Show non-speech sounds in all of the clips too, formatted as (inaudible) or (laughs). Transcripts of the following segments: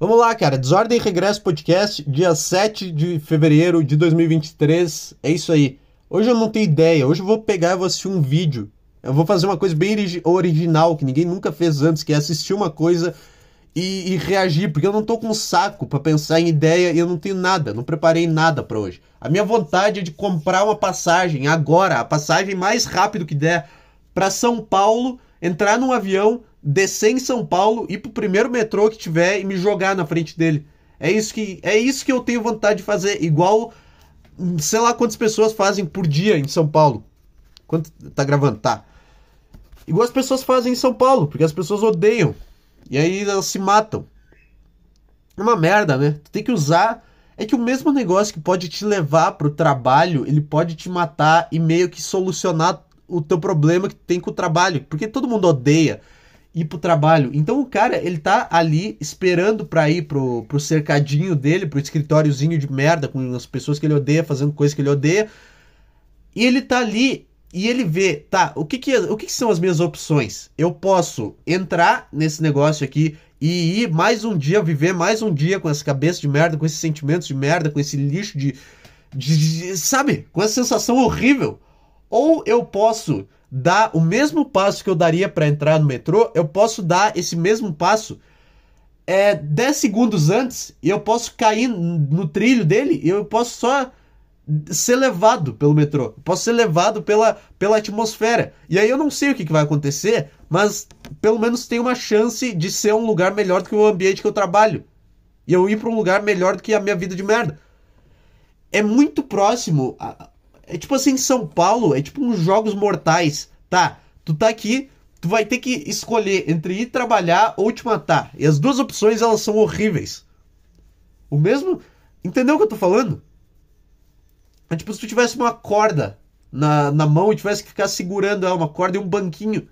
Vamos lá, cara. Desordem e Regresso Podcast, dia 7 de fevereiro de 2023. É isso aí. Hoje eu não tenho ideia. Hoje eu vou pegar e vou assistir um vídeo. Eu vou fazer uma coisa bem original, que ninguém nunca fez antes, que é assistir uma coisa e, e reagir, porque eu não tô com saco para pensar em ideia e eu não tenho nada, não preparei nada para hoje. A minha vontade é de comprar uma passagem agora, a passagem mais rápido que der para São Paulo, entrar num avião, descer em São Paulo, ir pro primeiro metrô que tiver e me jogar na frente dele. É isso que é isso que eu tenho vontade de fazer, igual sei lá quantas pessoas fazem por dia em São Paulo. Quanto tá gravando? Tá. Igual as pessoas fazem em São Paulo, porque as pessoas odeiam. E aí elas se matam. É uma merda, né? Tu tem que usar. É que o mesmo negócio que pode te levar pro trabalho, ele pode te matar e meio que solucionar o teu problema que tem com o trabalho. Porque todo mundo odeia ir pro trabalho. Então o cara, ele tá ali esperando pra ir pro, pro cercadinho dele, pro escritóriozinho de merda, com as pessoas que ele odeia, fazendo coisas que ele odeia. E ele tá ali e ele vê, tá, o que que, o que que são as minhas opções? Eu posso entrar nesse negócio aqui e ir mais um dia, viver mais um dia com essa cabeça de merda, com esses sentimentos de merda, com esse lixo de, de, de sabe, com essa sensação horrível. Ou eu posso dar o mesmo passo que eu daria para entrar no metrô, eu posso dar esse mesmo passo é, 10 segundos antes e eu posso cair no trilho dele e eu posso só ser levado pelo metrô, posso ser levado pela, pela atmosfera. E aí eu não sei o que, que vai acontecer, mas pelo menos tem uma chance de ser um lugar melhor do que o ambiente que eu trabalho. E eu ir para um lugar melhor do que a minha vida de merda. É muito próximo. É tipo assim, São Paulo, é tipo uns jogos mortais. Tá, tu tá aqui, tu vai ter que escolher entre ir trabalhar ou te matar. E as duas opções, elas são horríveis. O mesmo... Entendeu o que eu tô falando? É tipo se tu tivesse uma corda na, na mão e tivesse que ficar segurando ela, uma corda e um banquinho.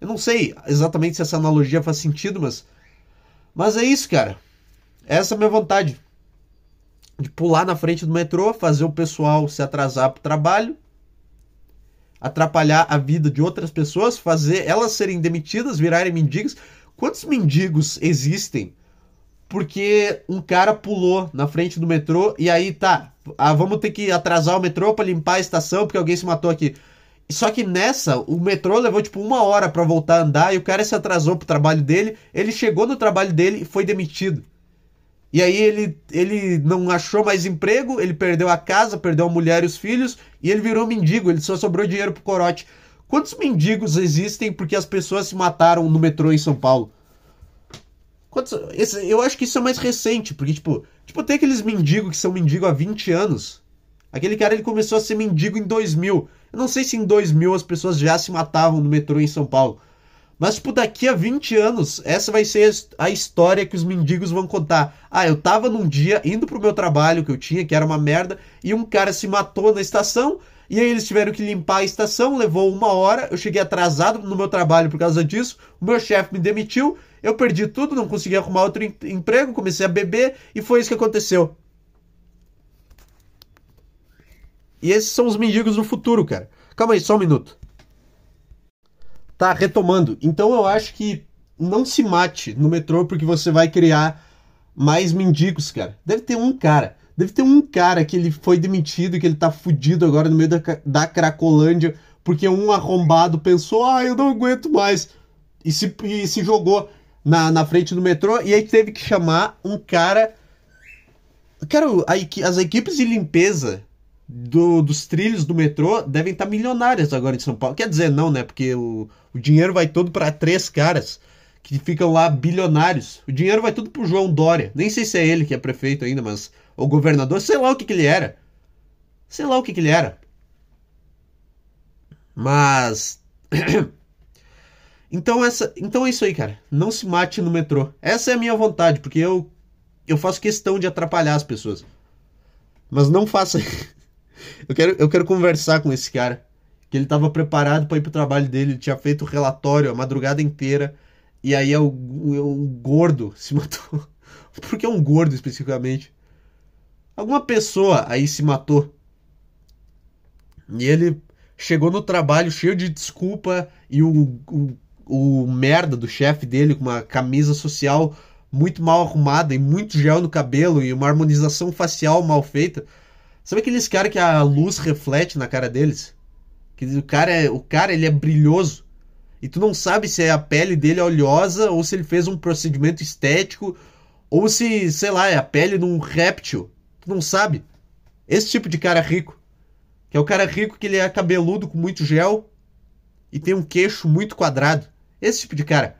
Eu não sei exatamente se essa analogia faz sentido, mas. Mas é isso, cara. Essa é a minha vontade. De pular na frente do metrô, fazer o pessoal se atrasar pro trabalho, atrapalhar a vida de outras pessoas, fazer elas serem demitidas, virarem mendigos. Quantos mendigos existem porque um cara pulou na frente do metrô e aí tá, ah, vamos ter que atrasar o metrô para limpar a estação porque alguém se matou aqui. Só que nessa, o metrô levou tipo uma hora para voltar a andar e o cara se atrasou pro trabalho dele. Ele chegou no trabalho dele e foi demitido. E aí ele, ele não achou mais emprego, ele perdeu a casa, perdeu a mulher e os filhos e ele virou mendigo. Ele só sobrou dinheiro pro corote. Quantos mendigos existem porque as pessoas se mataram no metrô em São Paulo? Quantos, esse, eu acho que isso é mais recente, porque, tipo, tipo, tem aqueles mendigos que são mendigo há 20 anos. Aquele cara ele começou a ser mendigo em 2000. Eu não sei se em 2000 as pessoas já se matavam no metrô em São Paulo. Mas, tipo, daqui a 20 anos, essa vai ser a história que os mendigos vão contar. Ah, eu tava num dia indo pro meu trabalho que eu tinha, que era uma merda, e um cara se matou na estação, e aí eles tiveram que limpar a estação, levou uma hora, eu cheguei atrasado no meu trabalho por causa disso, o meu chefe me demitiu, eu perdi tudo, não consegui arrumar outro emprego, comecei a beber e foi isso que aconteceu. E esses são os mendigos do futuro, cara. Calma aí, só um minuto. Tá, retomando. Então eu acho que não se mate no metrô porque você vai criar mais mendigos, cara. Deve ter um cara. Deve ter um cara que ele foi demitido e que ele tá fudido agora no meio da, da Cracolândia porque um arrombado pensou, ah, eu não aguento mais. E se, e se jogou na, na frente do metrô e aí teve que chamar um cara. Cara, as equipes de limpeza do, dos trilhos do metrô devem estar milionárias agora em São Paulo. Quer dizer, não, né? Porque o, o dinheiro vai todo para três caras que ficam lá bilionários. O dinheiro vai tudo pro João Dória. Nem sei se é ele que é prefeito ainda, mas o governador, sei lá o que, que ele era. Sei lá o que, que ele era. Mas (coughs) Então, essa, então é isso aí, cara. Não se mate no metrô. Essa é a minha vontade, porque eu, eu faço questão de atrapalhar as pessoas. Mas não faça. Eu, quero, eu quero conversar com esse cara. Que ele estava preparado para ir pro trabalho dele, ele tinha feito o relatório a madrugada inteira. E aí é o, é o gordo (laughs) se matou. Por que um gordo especificamente? Alguma pessoa aí se matou. E ele chegou no trabalho cheio de desculpa e o, o o merda do chefe dele com uma camisa social muito mal arrumada e muito gel no cabelo e uma harmonização facial mal feita. Sabe aqueles caras que a luz reflete na cara deles? Que o cara, é, o cara ele é brilhoso. E tu não sabe se é a pele dele oleosa ou se ele fez um procedimento estético ou se, sei lá, é a pele de um réptil. Tu não sabe. Esse tipo de cara rico. Que é o cara rico que ele é cabeludo com muito gel e tem um queixo muito quadrado. Esse tipo de cara.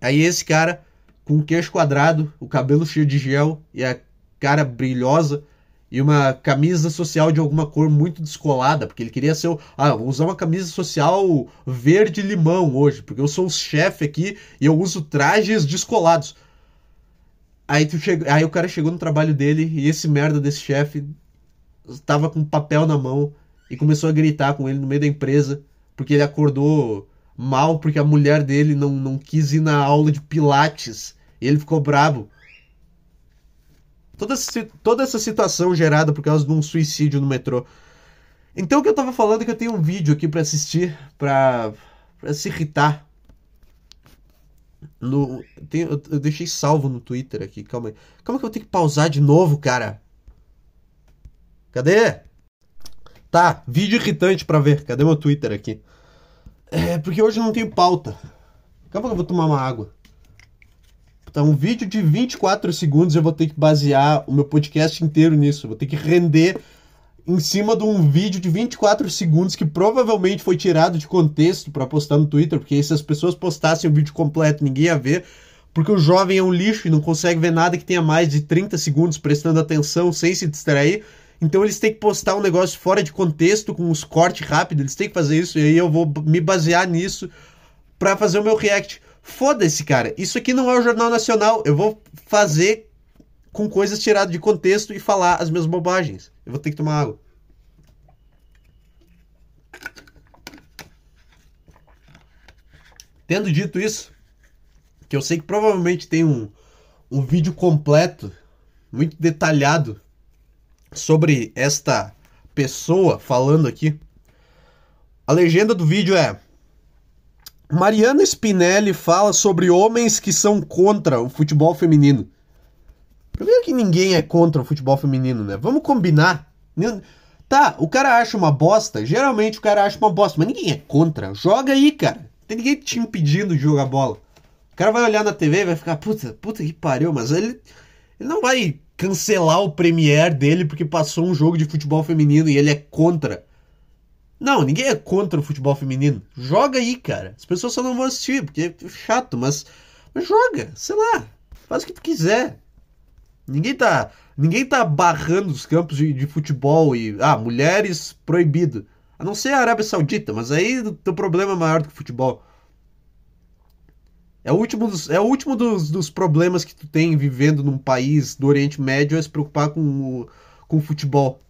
Aí esse cara, com o queixo quadrado, o cabelo cheio de gel e a cara brilhosa e uma camisa social de alguma cor muito descolada, porque ele queria ser o, ah, vou usar uma camisa social verde limão hoje, porque eu sou o chefe aqui e eu uso trajes descolados. Aí, tu chega, aí o cara chegou no trabalho dele e esse merda desse chefe estava com papel na mão e começou a gritar com ele no meio da empresa, porque ele acordou mal porque a mulher dele não, não quis ir na aula de pilates. E ele ficou bravo. Toda, toda essa situação gerada por causa de um suicídio no metrô. Então o que eu tava falando é que eu tenho um vídeo aqui para assistir, pra, pra se irritar. No, tem, eu, eu, deixei salvo no Twitter aqui, calma aí. Calma que eu tenho que pausar de novo, cara. Cadê? Tá, vídeo irritante pra ver. Cadê meu Twitter aqui? É, porque hoje não tem pauta. Calma que eu vou tomar uma água. Então, um vídeo de 24 segundos eu vou ter que basear o meu podcast inteiro nisso. Vou ter que render em cima de um vídeo de 24 segundos que provavelmente foi tirado de contexto para postar no Twitter, porque se as pessoas postassem o vídeo completo, ninguém ia ver, porque o jovem é um lixo e não consegue ver nada que tenha mais de 30 segundos prestando atenção sem se distrair. Então eles têm que postar um negócio fora de contexto, com uns cortes rápidos, eles têm que fazer isso, e aí eu vou me basear nisso para fazer o meu react. Foda-se, cara. Isso aqui não é o Jornal Nacional. Eu vou fazer com coisas tiradas de contexto e falar as minhas bobagens. Eu vou ter que tomar água. Tendo dito isso, que eu sei que provavelmente tem um, um vídeo completo, muito detalhado, sobre esta pessoa falando aqui. A legenda do vídeo é: Mariana Spinelli fala sobre homens que são contra o futebol feminino. Primeiro que ninguém é contra o futebol feminino, né? Vamos combinar. Tá, o cara acha uma bosta, geralmente o cara acha uma bosta, mas ninguém é contra. Joga aí, cara. Tem ninguém te impedindo de jogar bola. O cara vai olhar na TV e vai ficar, puta, puta que pariu, mas ele, ele não vai cancelar o Premiere dele porque passou um jogo de futebol feminino e ele é contra. Não, ninguém é contra o futebol feminino. Joga aí, cara. As pessoas só não vão assistir, porque é chato, mas, mas joga, sei lá. Faz o que tu quiser. Ninguém tá, ninguém tá barrando os campos de, de futebol e ah, mulheres proibido. A não ser a Arábia Saudita, mas aí o teu problema é maior do que o futebol. É o último, dos, é o último dos, dos problemas que tu tem vivendo num país do Oriente Médio é se preocupar com o, com o futebol.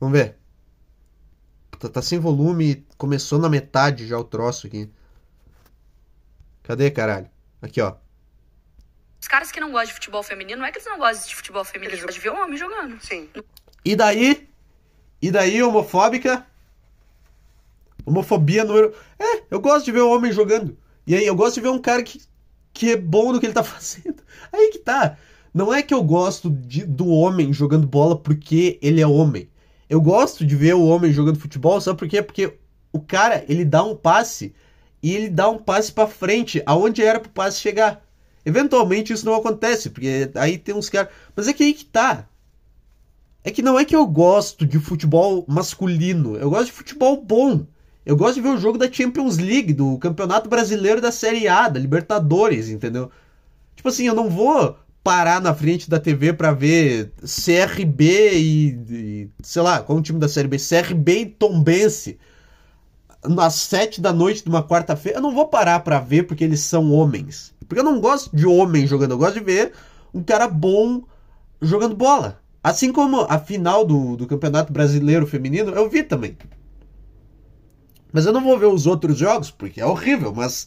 Vamos ver. Tá, tá sem volume, começou na metade já o troço aqui. Cadê, caralho? Aqui, ó. Os caras que não gostam de futebol feminino, não é que eles não gostam de futebol feminino, eles gostam de ver um homem jogando. Sim. E daí? E daí, homofóbica? Homofobia número. É, eu gosto de ver um homem jogando. E aí, eu gosto de ver um cara que, que é bom no que ele tá (laughs) fazendo. Aí que tá. Não é que eu gosto de, do homem jogando bola porque ele é homem. Eu gosto de ver o homem jogando futebol, sabe por quê? Porque o cara, ele dá um passe e ele dá um passe para frente, aonde era pro passe chegar. Eventualmente isso não acontece, porque aí tem uns caras. Mas é que aí que tá. É que não é que eu gosto de futebol masculino, eu gosto de futebol bom. Eu gosto de ver o jogo da Champions League, do Campeonato Brasileiro da Série A, da Libertadores, entendeu? Tipo assim, eu não vou parar na frente da TV para ver CRB e, e, sei lá, qual é o time da Série B? CRB e Tombense às sete da noite de uma quarta-feira. Eu não vou parar para ver porque eles são homens. Porque eu não gosto de homem jogando, eu gosto de ver um cara bom jogando bola. Assim como a final do, do Campeonato Brasileiro Feminino, eu vi também. Mas eu não vou ver os outros jogos, porque é horrível, mas,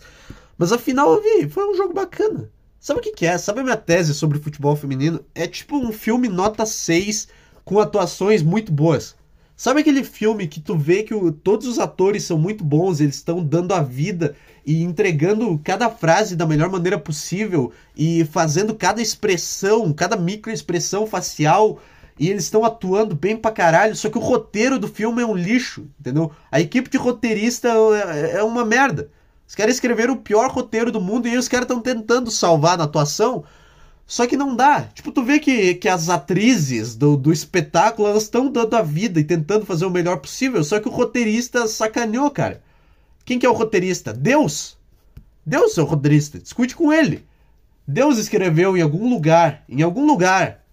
mas afinal eu vi, foi um jogo bacana. Sabe o que, que é? Sabe a minha tese sobre futebol feminino? É tipo um filme nota 6 com atuações muito boas. Sabe aquele filme que tu vê que o, todos os atores são muito bons, eles estão dando a vida e entregando cada frase da melhor maneira possível e fazendo cada expressão, cada microexpressão facial e eles estão atuando bem pra caralho, só que o roteiro do filme é um lixo, entendeu? A equipe de roteirista é, é uma merda. Os caras escreveram o pior roteiro do mundo e os caras estão tentando salvar na atuação, só que não dá. Tipo, tu vê que, que as atrizes do, do espetáculo, elas estão dando a vida e tentando fazer o melhor possível, só que o roteirista sacaneou, cara. Quem que é o roteirista? Deus! Deus é o roteirista, discute com ele. Deus escreveu em algum lugar, em algum lugar,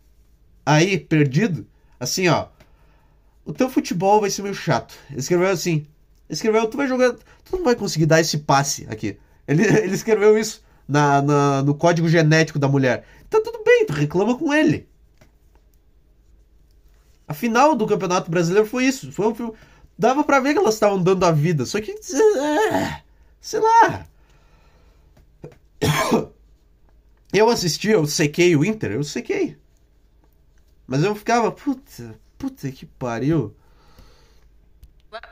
aí, perdido, assim, ó. O teu futebol vai ser meio chato. Ele escreveu assim. Escreveu, tu vai jogar. Tu não vai conseguir dar esse passe aqui. Ele, (laughs) ele escreveu isso na, na, no código genético da mulher. Tá tudo bem, tu reclama com ele. A final do Campeonato Brasileiro foi isso. Foi um, dava para ver que elas estavam dando a vida. Só que. É, sei lá. (coughs) Eu assisti, eu sequei o Inter, eu sequei. Mas eu ficava, puta, puta que pariu.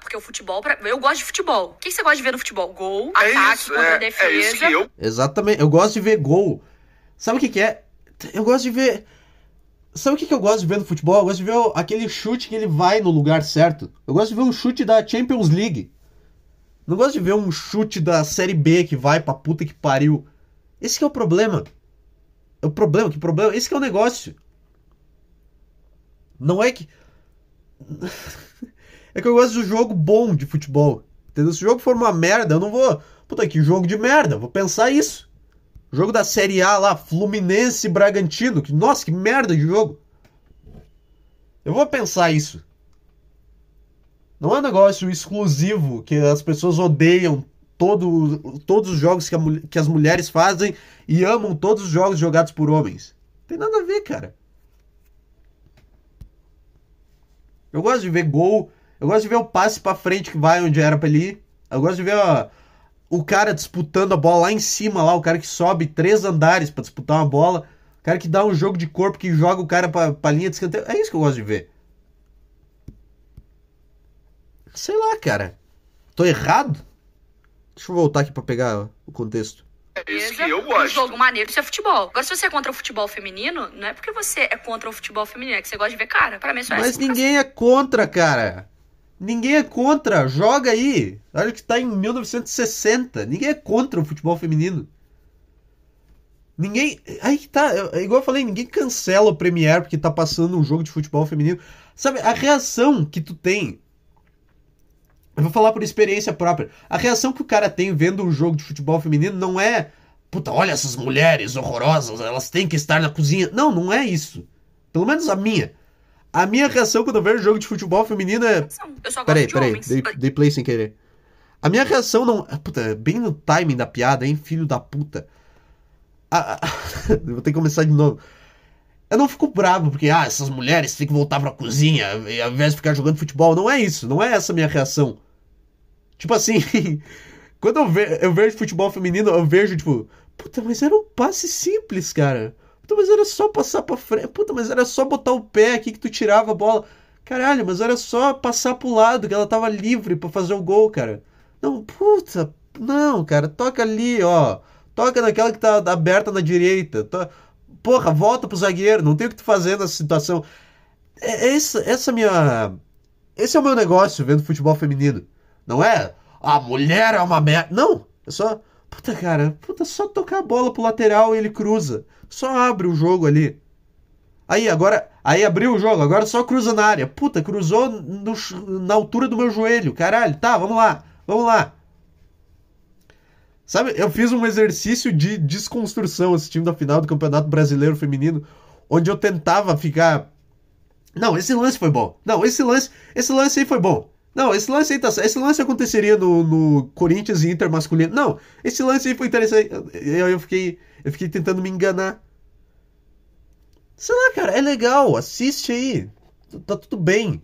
Porque o futebol, pra... eu gosto de futebol. O que você gosta de ver no futebol? Gol, é ataque, isso, contra é, defesa. é isso que eu... Exatamente, eu gosto de ver gol. Sabe o que, que é? Eu gosto de ver. Sabe o que, que eu gosto de ver no futebol? Eu gosto de ver aquele chute que ele vai no lugar certo. Eu gosto de ver um chute da Champions League. Não gosto de ver um chute da Série B que vai pra puta que pariu. Esse que é o problema. É o problema, que problema? Esse que é o negócio. Não é que. É que eu gosto de jogo bom de futebol. Entendeu? Se o jogo for uma merda, eu não vou. Puta, que jogo de merda. Vou pensar isso. Jogo da Série A lá, Fluminense e Bragantino. Que, nossa, que merda de jogo. Eu vou pensar isso. Não é um negócio exclusivo que as pessoas odeiam todo, todos os jogos que, a, que as mulheres fazem e amam todos os jogos jogados por homens. Tem nada a ver, cara. Eu gosto de ver gol. Eu gosto de ver o passe pra frente que vai onde era pra ele ir. Eu gosto de ver ó, o cara disputando a bola lá em cima, lá, o cara que sobe três andares para disputar uma bola. O cara que dá um jogo de corpo, que joga o cara pra, pra linha de escanteio. É isso que eu gosto de ver. Sei lá, cara. Tô errado? Deixa eu voltar aqui pra pegar o contexto. É isso que eu Um gosto. jogo maneiro, isso é futebol. Agora, se você é contra o futebol feminino, não é porque você é contra o futebol feminino, é que você gosta de ver cara. Pra mim, isso é Mas assim, ninguém é contra, cara. Ninguém é contra. Joga aí. Olha que tá em 1960. Ninguém é contra o futebol feminino. Ninguém. Aí tá. É igual eu falei, ninguém cancela o Premiere porque tá passando um jogo de futebol feminino. Sabe, a reação que tu tem. Eu vou falar por experiência própria. A reação que o cara tem vendo um jogo de futebol feminino não é. Puta, olha essas mulheres horrorosas, elas têm que estar na cozinha. Não, não é isso. Pelo menos a minha. A minha reação quando eu vejo jogo de futebol feminino é. Peraí, de peraí, dei, dei play sem querer. A minha reação não. ah, Puta, bem no timing da piada, hein, filho da puta. A- a- eu vou ter que começar de novo. Eu não fico bravo porque, ah, essas mulheres têm que voltar pra cozinha e ao invés de ficar jogando futebol. Não é isso, não é essa a minha reação. Tipo assim, (laughs) quando eu, ve eu vejo futebol feminino, eu vejo, tipo, puta, mas era um passe simples, cara. Puta, mas era só passar pra frente. Puta, mas era só botar o pé aqui que tu tirava a bola. Caralho, mas era só passar pro lado, que ela tava livre pra fazer o gol, cara. Não, puta, não, cara, toca ali, ó. Toca naquela que tá aberta na direita. To... Porra, volta pro zagueiro, não tem o que tu fazer nessa situação. É, é essa, essa minha. Esse é o meu negócio vendo futebol feminino. Não é a mulher é uma merda. Não, é só. Puta, cara, puta, só tocar a bola pro lateral e ele cruza. Só abre o jogo ali. Aí, agora. Aí abriu o jogo, agora só cruza na área. Puta, cruzou no na altura do meu joelho. Caralho, tá, vamos lá, vamos lá. Sabe, eu fiz um exercício de desconstrução assistindo a final do Campeonato Brasileiro Feminino, onde eu tentava ficar. Não, esse lance foi bom. Não, esse lance, esse lance aí foi bom. Não, esse lance aí tá. Esse lance aconteceria no, no Corinthians e Inter masculino. Não, esse lance aí foi interessante. Eu, eu fiquei, eu fiquei tentando me enganar. Sei lá, cara, é legal. Assiste aí. Tá tudo bem.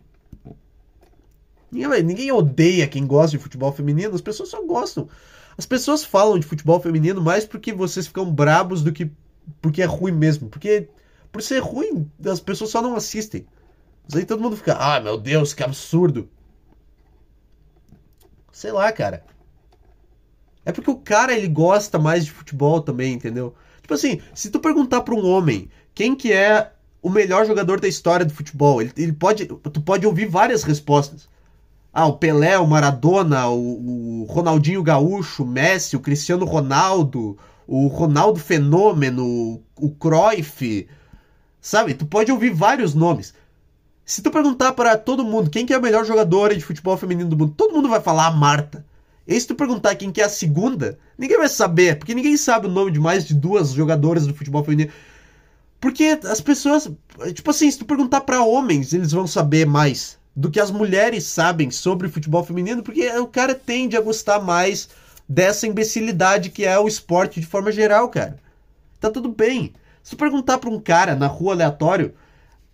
Ninguém, ninguém odeia quem gosta de futebol feminino. As pessoas só gostam. As pessoas falam de futebol feminino mais porque vocês ficam brabos do que porque é ruim mesmo. Porque por ser ruim, as pessoas só não assistem. Mas aí todo mundo fica, ah, meu Deus, que absurdo. Sei lá, cara. É porque o cara, ele gosta mais de futebol também, entendeu? Tipo assim, se tu perguntar pra um homem quem que é o melhor jogador da história do futebol, ele, ele pode, tu pode ouvir várias respostas. Ah, o Pelé, o Maradona, o, o Ronaldinho Gaúcho, o Messi, o Cristiano Ronaldo, o Ronaldo Fenômeno, o Cruyff, sabe? Tu pode ouvir vários nomes. Se tu perguntar para todo mundo quem que é a melhor jogadora de futebol feminino do mundo, todo mundo vai falar a Marta. E se tu perguntar quem que é a segunda, ninguém vai saber, porque ninguém sabe o nome de mais de duas jogadoras do futebol feminino. Porque as pessoas, tipo assim, se tu perguntar para homens, eles vão saber mais do que as mulheres sabem sobre futebol feminino, porque o cara tende a gostar mais dessa imbecilidade que é o esporte de forma geral, cara. Tá tudo bem. Se tu perguntar pra um cara na rua aleatório,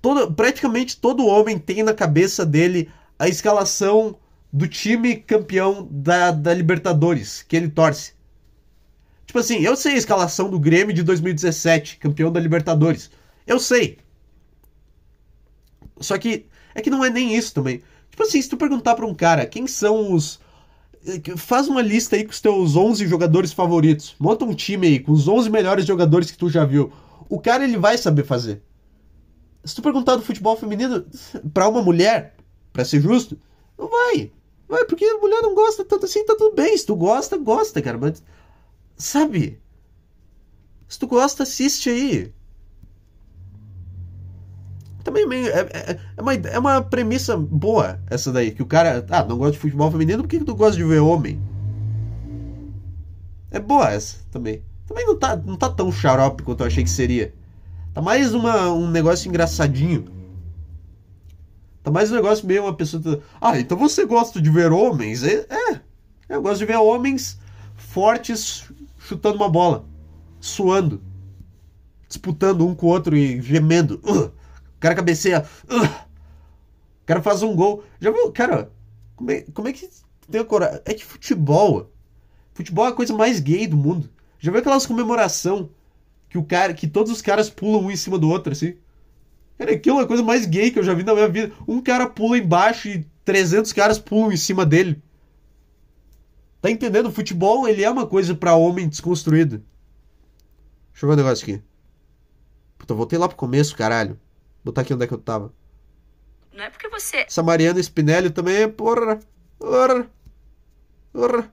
todo, praticamente todo homem tem na cabeça dele a escalação do time campeão da, da Libertadores, que ele torce. Tipo assim, eu sei a escalação do Grêmio de 2017, campeão da Libertadores. Eu sei. Só que é que não é nem isso também. Tipo assim, se tu perguntar pra um cara quem são os. Eh, faz uma lista aí com os teus 11 jogadores favoritos. Monta um time aí com os 11 melhores jogadores que tu já viu. O cara ele vai saber fazer. Se tu perguntar do futebol feminino pra uma mulher, pra ser justo, não vai. Vai, porque a mulher não gosta tanto assim, tá tudo bem. Se tu gosta, gosta, cara. Mas. Sabe? Se tu gosta, assiste aí também meio, é, é, é, uma, é uma premissa boa essa daí. Que o cara, ah, não gosta de futebol feminino, por que, que tu gosta de ver homem? É boa essa também. Também não tá, não tá tão xarope quanto eu achei que seria. Tá mais uma, um negócio engraçadinho. Tá mais um negócio meio uma pessoa. Ah, então você gosta de ver homens? É, é. Eu gosto de ver homens fortes chutando uma bola, suando, disputando um com o outro e gemendo. Uh! (laughs) O cara cabeceia. Uh, (laughs) o cara faz um gol. Já viu? Cara, como é, como é que tem a coragem? É que futebol. Futebol é a coisa mais gay do mundo. Já viu aquelas comemoração que o cara, que todos os caras pulam um em cima do outro assim? Cara, aquilo é a coisa mais gay que eu já vi na minha vida. Um cara pula embaixo e 300 caras pulam em cima dele. Tá entendendo? O futebol, ele é uma coisa para homem desconstruído. Deixa eu ver um negócio aqui. Puta, voltei lá pro começo, caralho botar aqui onde é que eu tava. Não é porque você. Essa Mariana Spinelli também é porra. Porra. Porra.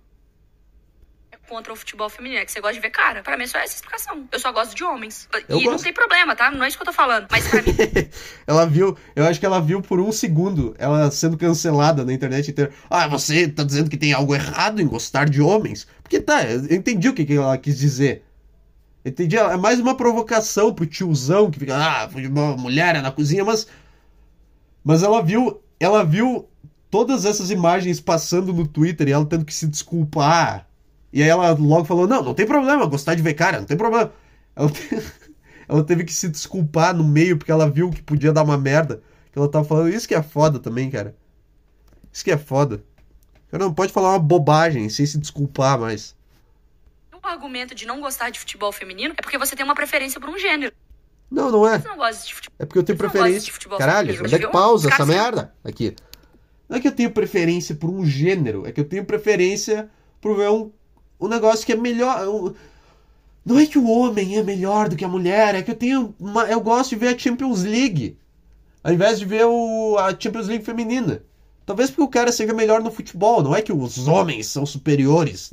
É contra o futebol feminino, é que você gosta de ver cara. Pra mim é só essa explicação. Eu só gosto de homens. Eu e gosto. não tem problema, tá? Não é isso que eu tô falando. Mas pra mim. (laughs) ela viu, eu acho que ela viu por um segundo ela sendo cancelada na internet inteira. Ah, você tá dizendo que tem algo errado em gostar de homens? Porque tá, eu entendi o que, que ela quis dizer. Entendi? É mais uma provocação pro tiozão que fica, ah, futebol, mulher é na cozinha, mas. Mas ela viu. Ela viu todas essas imagens passando no Twitter e ela tendo que se desculpar. E aí ela logo falou: Não, não tem problema, gostar de ver cara, não tem problema. Ela, te... (laughs) ela teve que se desculpar no meio porque ela viu que podia dar uma merda. Que ela tava falando. Isso que é foda também, cara. Isso que é foda. Cara, não pode falar uma bobagem sem se desculpar mais o argumento de não gostar de futebol feminino é porque você tem uma preferência por um gênero. Não, não é. Você não gosta de futebol. É porque eu tenho preferência. Caralho, onde é que pausa essa merda? Aqui. Não é que eu tenho preferência por um gênero, é que eu tenho preferência por ver um, um negócio que é melhor. Um... Não é que o homem é melhor do que a mulher, é que eu tenho. Uma... Eu gosto de ver a Champions League. Ao invés de ver o... a Champions League feminina. Talvez porque o cara seja melhor no futebol, não é que os homens são superiores.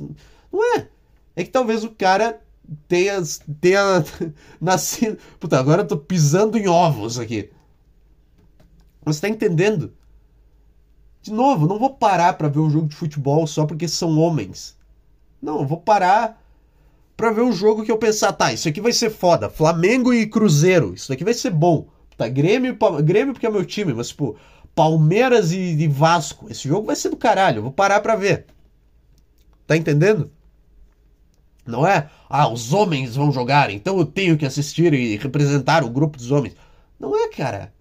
Não é é que talvez o cara tenha, tenha (laughs) nascido. Puta, agora eu tô pisando em ovos aqui. Você tá entendendo? De novo, não vou parar para ver um jogo de futebol só porque são homens. Não, eu vou parar para ver um jogo que eu pensar, tá, isso aqui vai ser foda. Flamengo e Cruzeiro, isso aqui vai ser bom. Tá, Grêmio, Grêmio porque é meu time, mas tipo, Palmeiras e, e Vasco, esse jogo vai ser do caralho, eu vou parar pra ver. Tá entendendo? Não é, ah, os homens vão jogar, então eu tenho que assistir e representar o grupo dos homens. Não é, cara.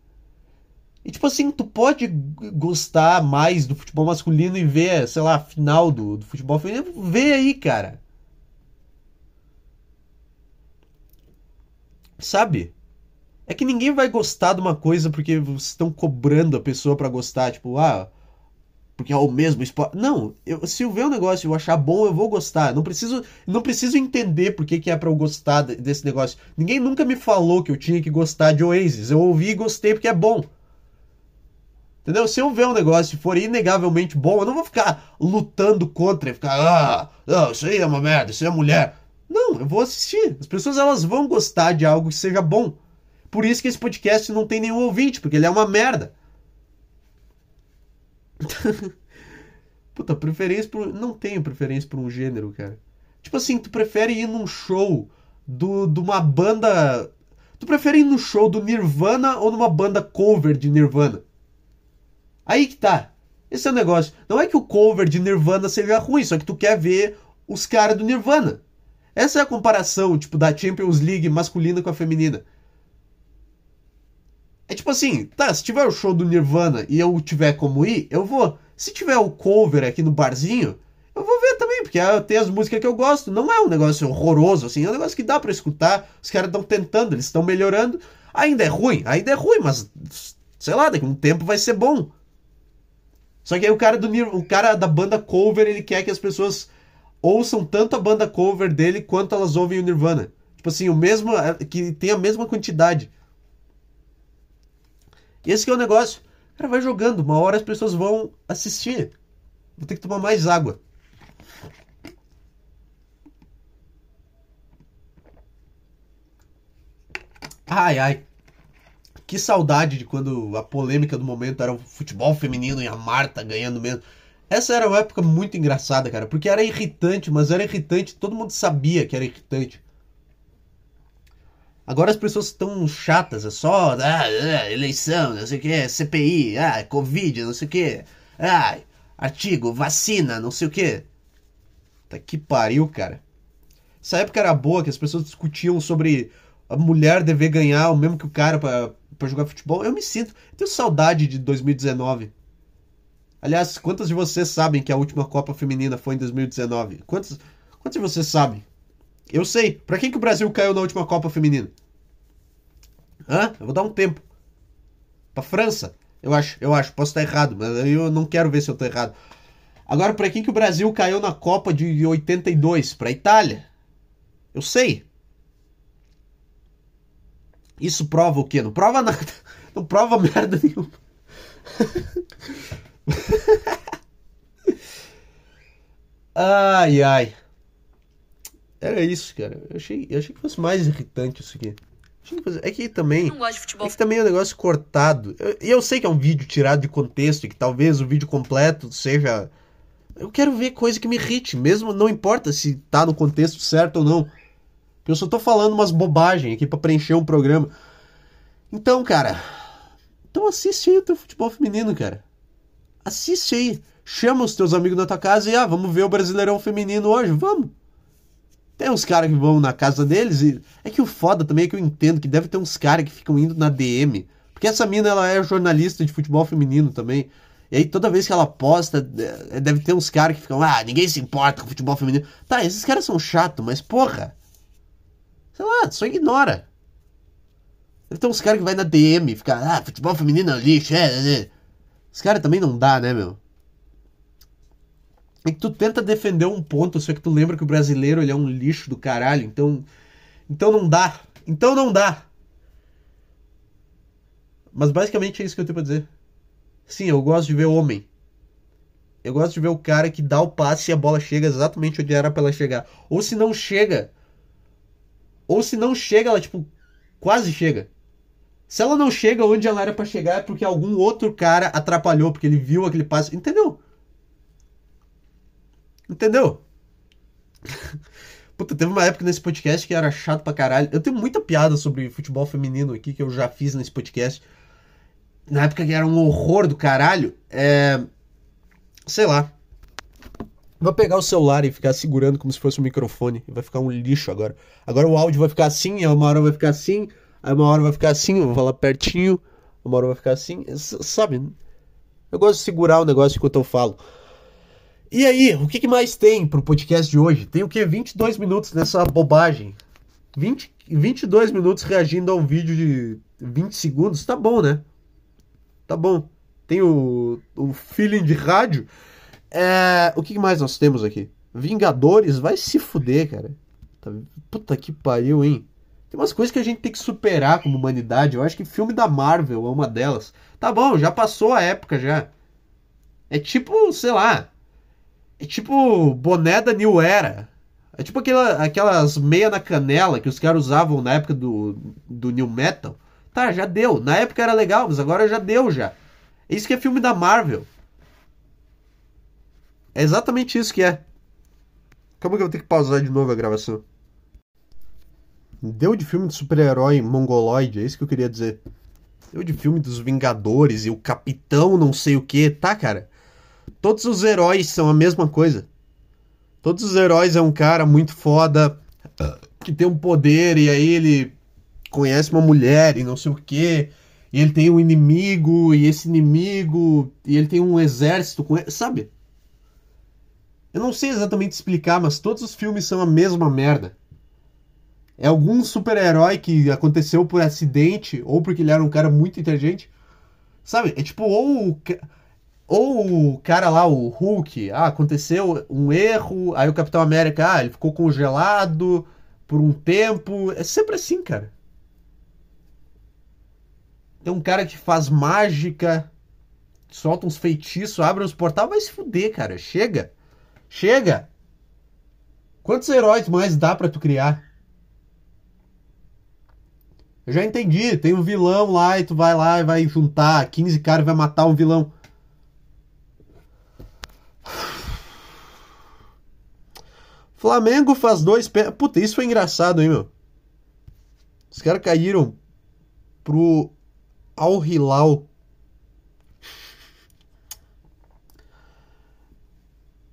E tipo assim, tu pode gostar mais do futebol masculino e ver, sei lá, a final do, do futebol feminino. Vê aí, cara. Sabe? É que ninguém vai gostar de uma coisa porque vocês estão cobrando a pessoa para gostar. Tipo, ah, porque é o mesmo esporte. Não, eu, se eu ver um negócio e eu achar bom, eu vou gostar. Não preciso, não preciso entender por que, que é para eu gostar desse negócio. Ninguém nunca me falou que eu tinha que gostar de Oasis. Eu ouvi e gostei porque é bom. Entendeu? Se eu ver um negócio e for inegavelmente bom, eu não vou ficar lutando contra e ficar, ah, não, isso aí é uma merda, isso aí é mulher. Não, eu vou assistir. As pessoas elas vão gostar de algo que seja bom. Por isso que esse podcast não tem nenhum ouvinte, porque ele é uma merda. (laughs) Puta, preferência por. Não tenho preferência por um gênero, cara. Tipo assim, tu prefere ir num show do, de uma banda. Tu prefere ir no show do Nirvana ou numa banda cover de Nirvana? Aí que tá. Esse é o negócio. Não é que o cover de Nirvana seja ruim, só que tu quer ver os caras do Nirvana. Essa é a comparação, tipo, da Champions League masculina com a feminina. É tipo assim, tá, se tiver o show do Nirvana e eu tiver como ir, eu vou. Se tiver o cover aqui no barzinho, eu vou ver também, porque tem as músicas que eu gosto. Não é um negócio horroroso, assim, é um negócio que dá para escutar. Os caras estão tentando, eles estão melhorando. Ainda é ruim, ainda é ruim, mas sei lá, daqui a um tempo vai ser bom. Só que aí o cara do o cara da banda cover, ele quer que as pessoas ouçam tanto a banda cover dele quanto elas ouvem o Nirvana. Tipo assim, o mesmo que tem a mesma quantidade. E esse que é o negócio. O cara vai jogando, uma hora as pessoas vão assistir. Vou ter que tomar mais água. Ai, ai. Que saudade de quando a polêmica do momento era o futebol feminino e a Marta ganhando mesmo. Essa era uma época muito engraçada, cara, porque era irritante, mas era irritante, todo mundo sabia que era irritante. Agora as pessoas estão chatas, é só ah, ah, eleição, não sei o que, CPI, ah, Covid, não sei o que, ah, artigo, vacina, não sei o que. Tá que pariu, cara. Essa época era boa, que as pessoas discutiam sobre a mulher dever ganhar o mesmo que o cara para jogar futebol. Eu me sinto, eu tenho saudade de 2019. Aliás, quantas de vocês sabem que a última Copa Feminina foi em 2019? Quantos, quantos de vocês sabem? Eu sei. Pra quem que o Brasil caiu na última Copa Feminina? Hã? Eu vou dar um tempo. Pra França? Eu acho, eu acho. Posso estar errado, mas eu não quero ver se eu tô errado. Agora, pra quem que o Brasil caiu na Copa de 82? Pra Itália? Eu sei. Isso prova o quê? Não prova nada. Não prova merda nenhuma. ai, ai. Era isso, cara. Eu achei, eu achei que fosse mais irritante isso aqui. É que também. Não gosto de futebol. É que também é um negócio cortado. E eu, eu, sei que é um vídeo tirado de contexto e que talvez o vídeo completo seja. Eu quero ver coisa que me irrite, mesmo não importa se tá no contexto certo ou não. Eu só tô falando umas bobagens aqui para preencher um programa. Então, cara. Então assiste aí o teu futebol feminino, cara. Assiste aí. Chama os teus amigos na tua casa e ah, vamos ver o Brasileirão Feminino hoje. Vamos. Tem uns caras que vão na casa deles e. É que o foda também é que eu entendo que deve ter uns caras que ficam indo na DM. Porque essa mina, ela é jornalista de futebol feminino também. E aí toda vez que ela posta, é, deve ter uns caras que ficam, ah, ninguém se importa com futebol feminino. Tá, esses caras são chatos, mas porra. Sei lá, só ignora. Deve ter uns caras que vai na DM e ficar, ah, futebol feminino é lixo, é, é, é. Os caras também não dá, né, meu? é que tu tenta defender um ponto, só que tu lembra que o brasileiro ele é um lixo do caralho, então então não dá. Então não dá. Mas basicamente é isso que eu tenho pra dizer. Sim, eu gosto de ver homem. Eu gosto de ver o cara que dá o passe e a bola chega exatamente onde era para ela chegar. Ou se não chega. Ou se não chega, ela tipo quase chega. Se ela não chega onde ela era para chegar é porque algum outro cara atrapalhou, porque ele viu aquele passe. Entendeu? Entendeu? (laughs) Puta, teve uma época nesse podcast que era chato pra caralho. Eu tenho muita piada sobre futebol feminino aqui que eu já fiz nesse podcast. Na época que era um horror do caralho. É. Sei lá. Vou pegar o celular e ficar segurando como se fosse um microfone. Vai ficar um lixo agora. Agora o áudio vai ficar assim, aí uma hora vai ficar assim, aí uma hora vai ficar assim, eu vou falar pertinho, uma hora vai ficar assim. Sabe? Eu gosto de segurar o negócio enquanto eu falo. E aí, o que, mais tem pro podcast de hoje? Tem o que? 22 minutos nessa bobagem. 20, 22 minutos reagindo a um vídeo de 20 segundos, tá bom, né? Tá bom. Tem o, o feeling de rádio. É, o que mais nós temos aqui? Vingadores, vai se fuder, cara. Tá, puta que pariu, hein? Tem umas coisas que a gente tem que superar como humanidade. Eu acho que filme da Marvel é uma delas. Tá bom, já passou a época já. É tipo, sei lá. É tipo boné da New Era. É tipo aquela, aquelas meia na canela que os caras usavam na época do, do New Metal. Tá, já deu. Na época era legal, mas agora já deu já. Isso que é filme da Marvel. É exatamente isso que é. Calma que eu vou ter que pausar de novo a gravação. Deu de filme de super-herói mongoloide, é isso que eu queria dizer. Deu de filme dos Vingadores e o Capitão não sei o que, tá, cara? Todos os heróis são a mesma coisa. Todos os heróis é um cara muito foda que tem um poder e aí ele conhece uma mulher e não sei o que. E ele tem um inimigo e esse inimigo e ele tem um exército com ele, sabe? Eu não sei exatamente explicar, mas todos os filmes são a mesma merda. É algum super-herói que aconteceu por acidente ou porque ele era um cara muito inteligente. Sabe? É tipo, ou ou o cara lá, o Hulk, ah, aconteceu um erro, aí o Capitão América, ah, ele ficou congelado por um tempo. É sempre assim, cara. Tem um cara que faz mágica, solta uns feitiços, abre uns portais, vai se fuder, cara. Chega. Chega. Quantos heróis mais dá para tu criar? Eu já entendi, tem um vilão lá e tu vai lá e vai juntar 15 caras e vai matar um vilão. Flamengo faz dois pés. Puta, isso foi engraçado, hein, meu? Os caras caíram pro Al Hilal.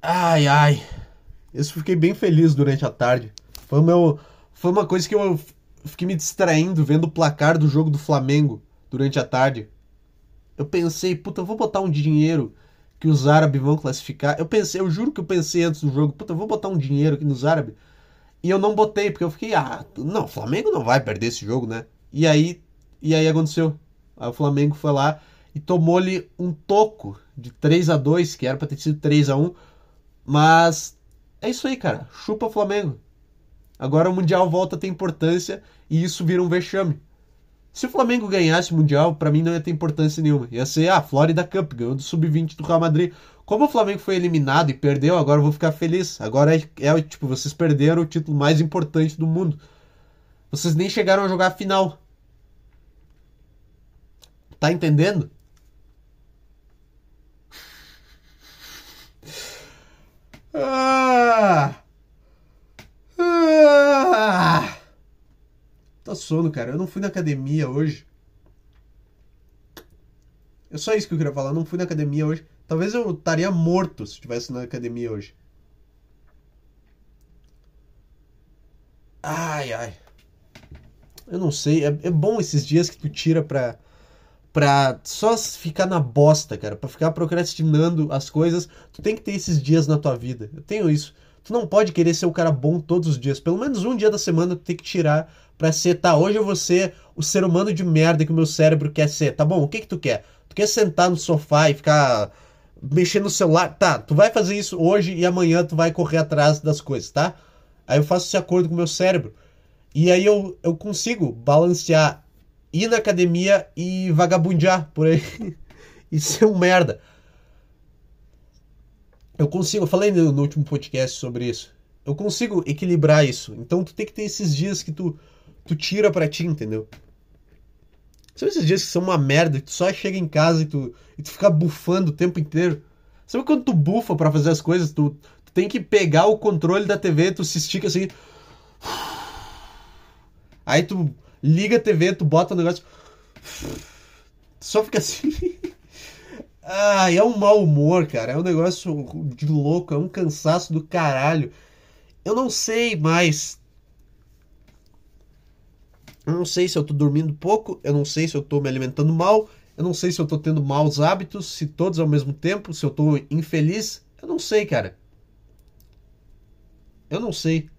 Ai, ai. Isso fiquei bem feliz durante a tarde. Foi, meu, foi uma coisa que eu fiquei me distraindo vendo o placar do jogo do Flamengo durante a tarde. Eu pensei, puta, eu vou botar um dinheiro que os árabes vão classificar. Eu pensei, eu juro que eu pensei antes do jogo, puta, eu vou botar um dinheiro aqui nos árabes. E eu não botei, porque eu fiquei, ah, não, o Flamengo não vai perder esse jogo, né? E aí, e aí aconteceu. Aí o Flamengo foi lá e tomou-lhe um toco de 3 a 2 que era pra ter sido 3 a 1 Mas é isso aí, cara. Chupa Flamengo. Agora o Mundial volta a ter importância e isso vira um vexame. Se o Flamengo ganhasse o Mundial, para mim não ia ter importância nenhuma. Ia ser a ah, Florida Cup, ganhou do Sub-20 do Real Madrid. Como o Flamengo foi eliminado e perdeu, agora eu vou ficar feliz. Agora é, é tipo, vocês perderam o título mais importante do mundo. Vocês nem chegaram a jogar a final. Tá entendendo? Ah! Ah! Tô sono, cara. Eu não fui na academia hoje. É só isso que eu queria falar. Eu não fui na academia hoje. Talvez eu estaria morto se estivesse na academia hoje. Ai, ai. Eu não sei. É, é bom esses dias que tu tira pra, pra só ficar na bosta, cara. Pra ficar procrastinando as coisas. Tu tem que ter esses dias na tua vida. Eu tenho isso. Tu não pode querer ser o cara bom todos os dias. Pelo menos um dia da semana tu tem que tirar pra ser, tá, hoje eu vou ser o ser humano de merda que o meu cérebro quer ser. Tá bom, o que que tu quer? Tu quer sentar no sofá e ficar mexendo no celular? Tá, tu vai fazer isso hoje e amanhã tu vai correr atrás das coisas, tá? Aí eu faço esse acordo com o meu cérebro. E aí eu, eu consigo balancear ir na academia e vagabundear por aí. (laughs) e ser um merda. Eu consigo, eu falei no, último podcast sobre isso. Eu consigo equilibrar isso. Então tu tem que ter esses dias que tu, tu tira pra ti, entendeu? São esses dias que são uma merda, que tu só chega em casa e tu, e tu fica bufando o tempo inteiro. Sabe quando tu bufa para fazer as coisas, tu, tu, tem que pegar o controle da TV, tu se estica assim. Aí tu liga a TV, tu bota o negócio. Só fica assim. Ah, é um mau humor, cara. É um negócio de louco, é um cansaço do caralho. Eu não sei mais. Eu não sei se eu tô dormindo pouco, eu não sei se eu tô me alimentando mal, eu não sei se eu tô tendo maus hábitos, se todos ao mesmo tempo, se eu tô infeliz. Eu não sei, cara. Eu não sei.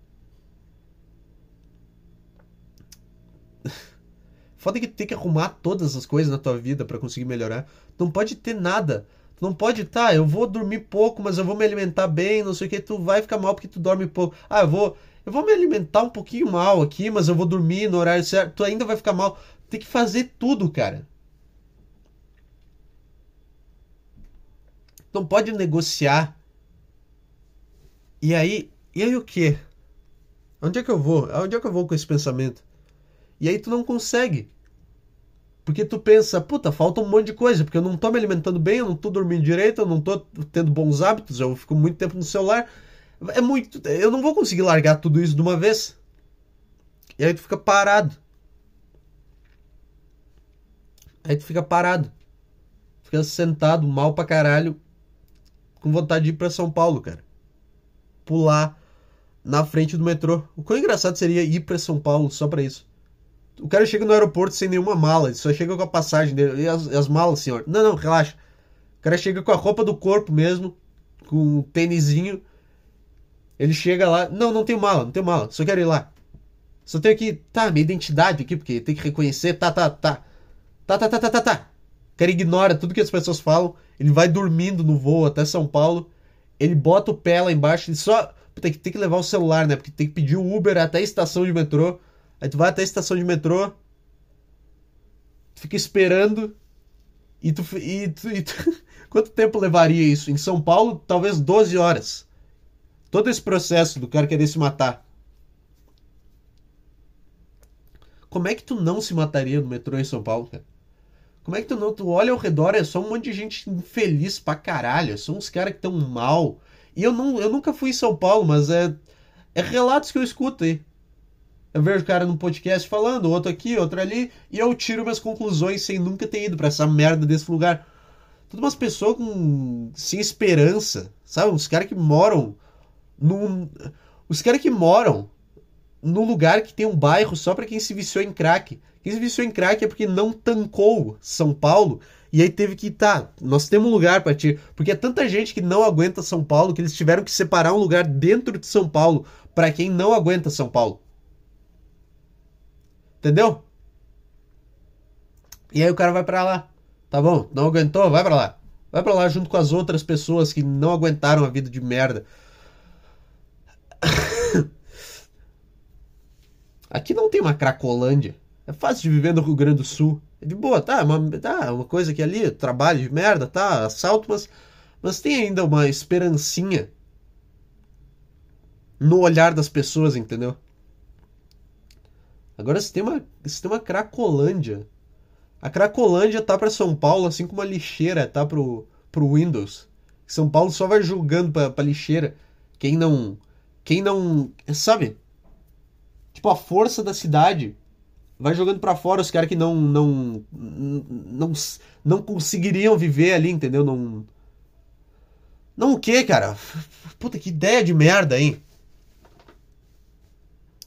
Foda que tu tem que arrumar todas as coisas na tua vida para conseguir melhorar. Tu não pode ter nada. Tu não pode, tá, eu vou dormir pouco, mas eu vou me alimentar bem, não sei o que, tu vai ficar mal porque tu dorme pouco. Ah, eu vou, eu vou me alimentar um pouquinho mal aqui, mas eu vou dormir no horário certo. Tu ainda vai ficar mal. Tem que fazer tudo, cara. Não pode negociar. E aí, e aí o que? Onde é que eu vou? Onde é que eu vou com esse pensamento? E aí tu não consegue. Porque tu pensa, puta, falta um monte de coisa, porque eu não tô me alimentando bem, eu não tô dormindo direito, eu não tô tendo bons hábitos, eu fico muito tempo no celular. É muito. Eu não vou conseguir largar tudo isso de uma vez. E aí tu fica parado. Aí tu fica parado. Fica sentado, mal pra caralho, com vontade de ir pra São Paulo, cara. Pular na frente do metrô. O quão engraçado seria ir pra São Paulo só pra isso. O cara chega no aeroporto sem nenhuma mala, ele só chega com a passagem dele. E as, as malas, senhor? Não, não, relaxa. O cara chega com a roupa do corpo mesmo, com um tênisinho. Ele chega lá, não, não tenho mala, não tenho mala, só quero ir lá. Só tenho aqui, tá, minha identidade aqui, porque tem que reconhecer, tá, tá, tá. Tá, tá, tá, tá, tá, tá. O cara ignora tudo que as pessoas falam, ele vai dormindo no voo até São Paulo, ele bota o pé lá embaixo, ele só. Tem que, tem que levar o celular, né? Porque tem que pedir o Uber até a estação de metrô. Aí tu vai até a estação de metrô, fica esperando, e tu. E tu, e tu (laughs) quanto tempo levaria isso? Em São Paulo, talvez 12 horas. Todo esse processo do cara querer se matar. Como é que tu não se mataria no metrô em São Paulo, cara? Como é que tu não. Tu olha ao redor, é só um monte de gente infeliz pra caralho. São uns caras que tão mal. E eu, não, eu nunca fui em São Paulo, mas é. É relatos que eu escuto aí. Eu vejo o cara no podcast falando, outro aqui, outro ali, e eu tiro minhas conclusões sem nunca ter ido para essa merda desse lugar. Tudo umas pessoas com. sem esperança, sabe? Os caras que moram num. Os caras que moram num lugar que tem um bairro só para quem se viciou em crack. Quem se viciou em crack é porque não tancou São Paulo e aí teve que, tá, nós temos um lugar para ti. Porque é tanta gente que não aguenta São Paulo que eles tiveram que separar um lugar dentro de São Paulo para quem não aguenta São Paulo. Entendeu? E aí o cara vai para lá. Tá bom, não aguentou? Vai para lá. Vai para lá junto com as outras pessoas que não aguentaram a vida de merda. (coughs) Aqui não tem uma Cracolândia. É fácil de viver no Rio Grande do Sul. É de boa, tá? Uma, tá, uma coisa que ali, trabalho de merda, tá? Assalto, mas, mas tem ainda uma esperancinha no olhar das pessoas, entendeu? Agora se tem uma, se tem uma Cracolândia. A Cracolândia tá para São Paulo, assim como a lixeira tá pro, pro Windows. São Paulo só vai julgando pra, pra lixeira. Quem não. Quem não. Sabe? Tipo, a força da cidade vai jogando para fora os caras que não, não, não, não conseguiriam viver ali, entendeu? Não. Não o quê, cara? Puta, que ideia de merda, hein?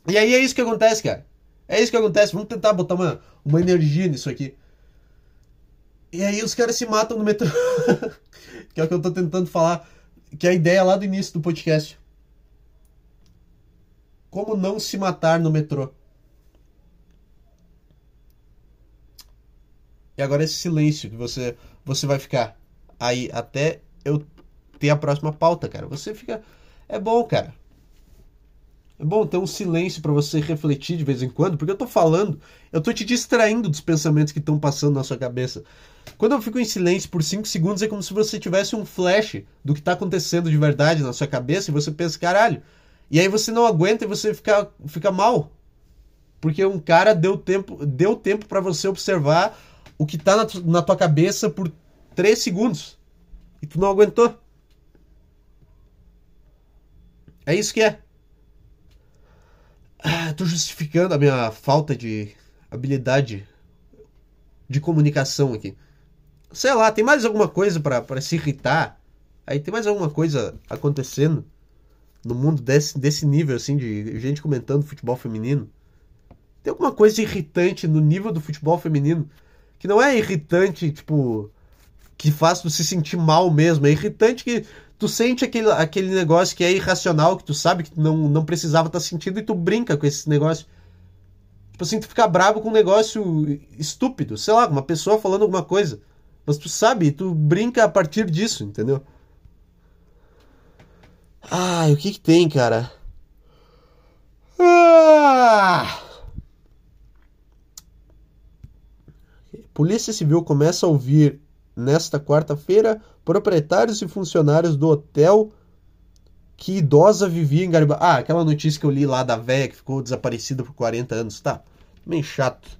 E aí é isso que acontece, cara. É isso que acontece. Vamos tentar botar uma, uma energia nisso aqui. E aí os caras se matam no metrô. (laughs) que é o que eu tô tentando falar. Que é a ideia lá do início do podcast. Como não se matar no metrô? E agora esse silêncio que você você vai ficar aí até eu ter a próxima pauta, cara. Você fica é bom, cara. É bom ter um silêncio para você refletir de vez em quando, porque eu tô falando, eu tô te distraindo dos pensamentos que estão passando na sua cabeça. Quando eu fico em silêncio por 5 segundos, é como se você tivesse um flash do que tá acontecendo de verdade na sua cabeça e você pensa, caralho, e aí você não aguenta e você fica, fica mal. Porque um cara deu tempo, deu tempo para você observar o que tá na, na tua cabeça por 3 segundos. E tu não aguentou. É isso que é. Ah, tô justificando a minha falta de habilidade de comunicação aqui. Sei lá, tem mais alguma coisa para se irritar? Aí tem mais alguma coisa acontecendo? no mundo desse, desse nível, assim, de gente comentando futebol feminino. Tem alguma coisa irritante no nível do futebol feminino que não é irritante, tipo, que faz tu se sentir mal mesmo. É irritante que tu sente aquele, aquele negócio que é irracional, que tu sabe que tu não, não precisava estar tá sentindo e tu brinca com esse negócio. Tipo assim, tu fica bravo com um negócio estúpido, sei lá, uma pessoa falando alguma coisa. Mas tu sabe, tu brinca a partir disso, entendeu? Ai, o que que tem, cara? Ah! Polícia Civil começa a ouvir nesta quarta-feira proprietários e funcionários do hotel que idosa vivia em Garibaldi. Ah, aquela notícia que eu li lá da véia que ficou desaparecida por 40 anos. Tá, bem chato.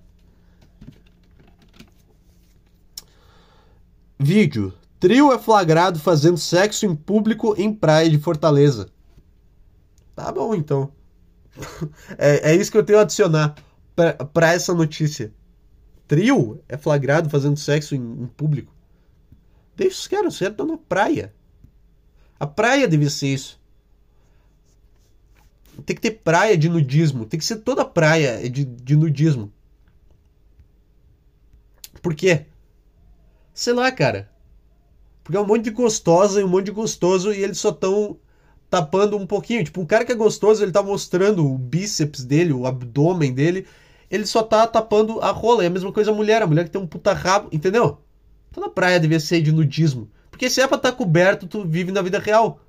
Vídeo. Trio é flagrado fazendo sexo em público em praia de Fortaleza. Tá bom, então. (laughs) é, é isso que eu tenho a adicionar para essa notícia. Trio é flagrado fazendo sexo em, em público. Deixa os caras, os caras estão na praia. A praia deve ser isso. Tem que ter praia de nudismo. Tem que ser toda praia de, de nudismo. Por quê? Sei lá, cara. Porque é um monte de gostosa e um monte de gostoso e eles só estão tapando um pouquinho. Tipo, um cara que é gostoso, ele tá mostrando o bíceps dele, o abdômen dele. Ele só tá tapando a rola. É a mesma coisa a mulher. A mulher que tem um puta rabo, entendeu? Toda praia devia ser de nudismo. Porque se é pra estar tá coberto, tu vive na vida real.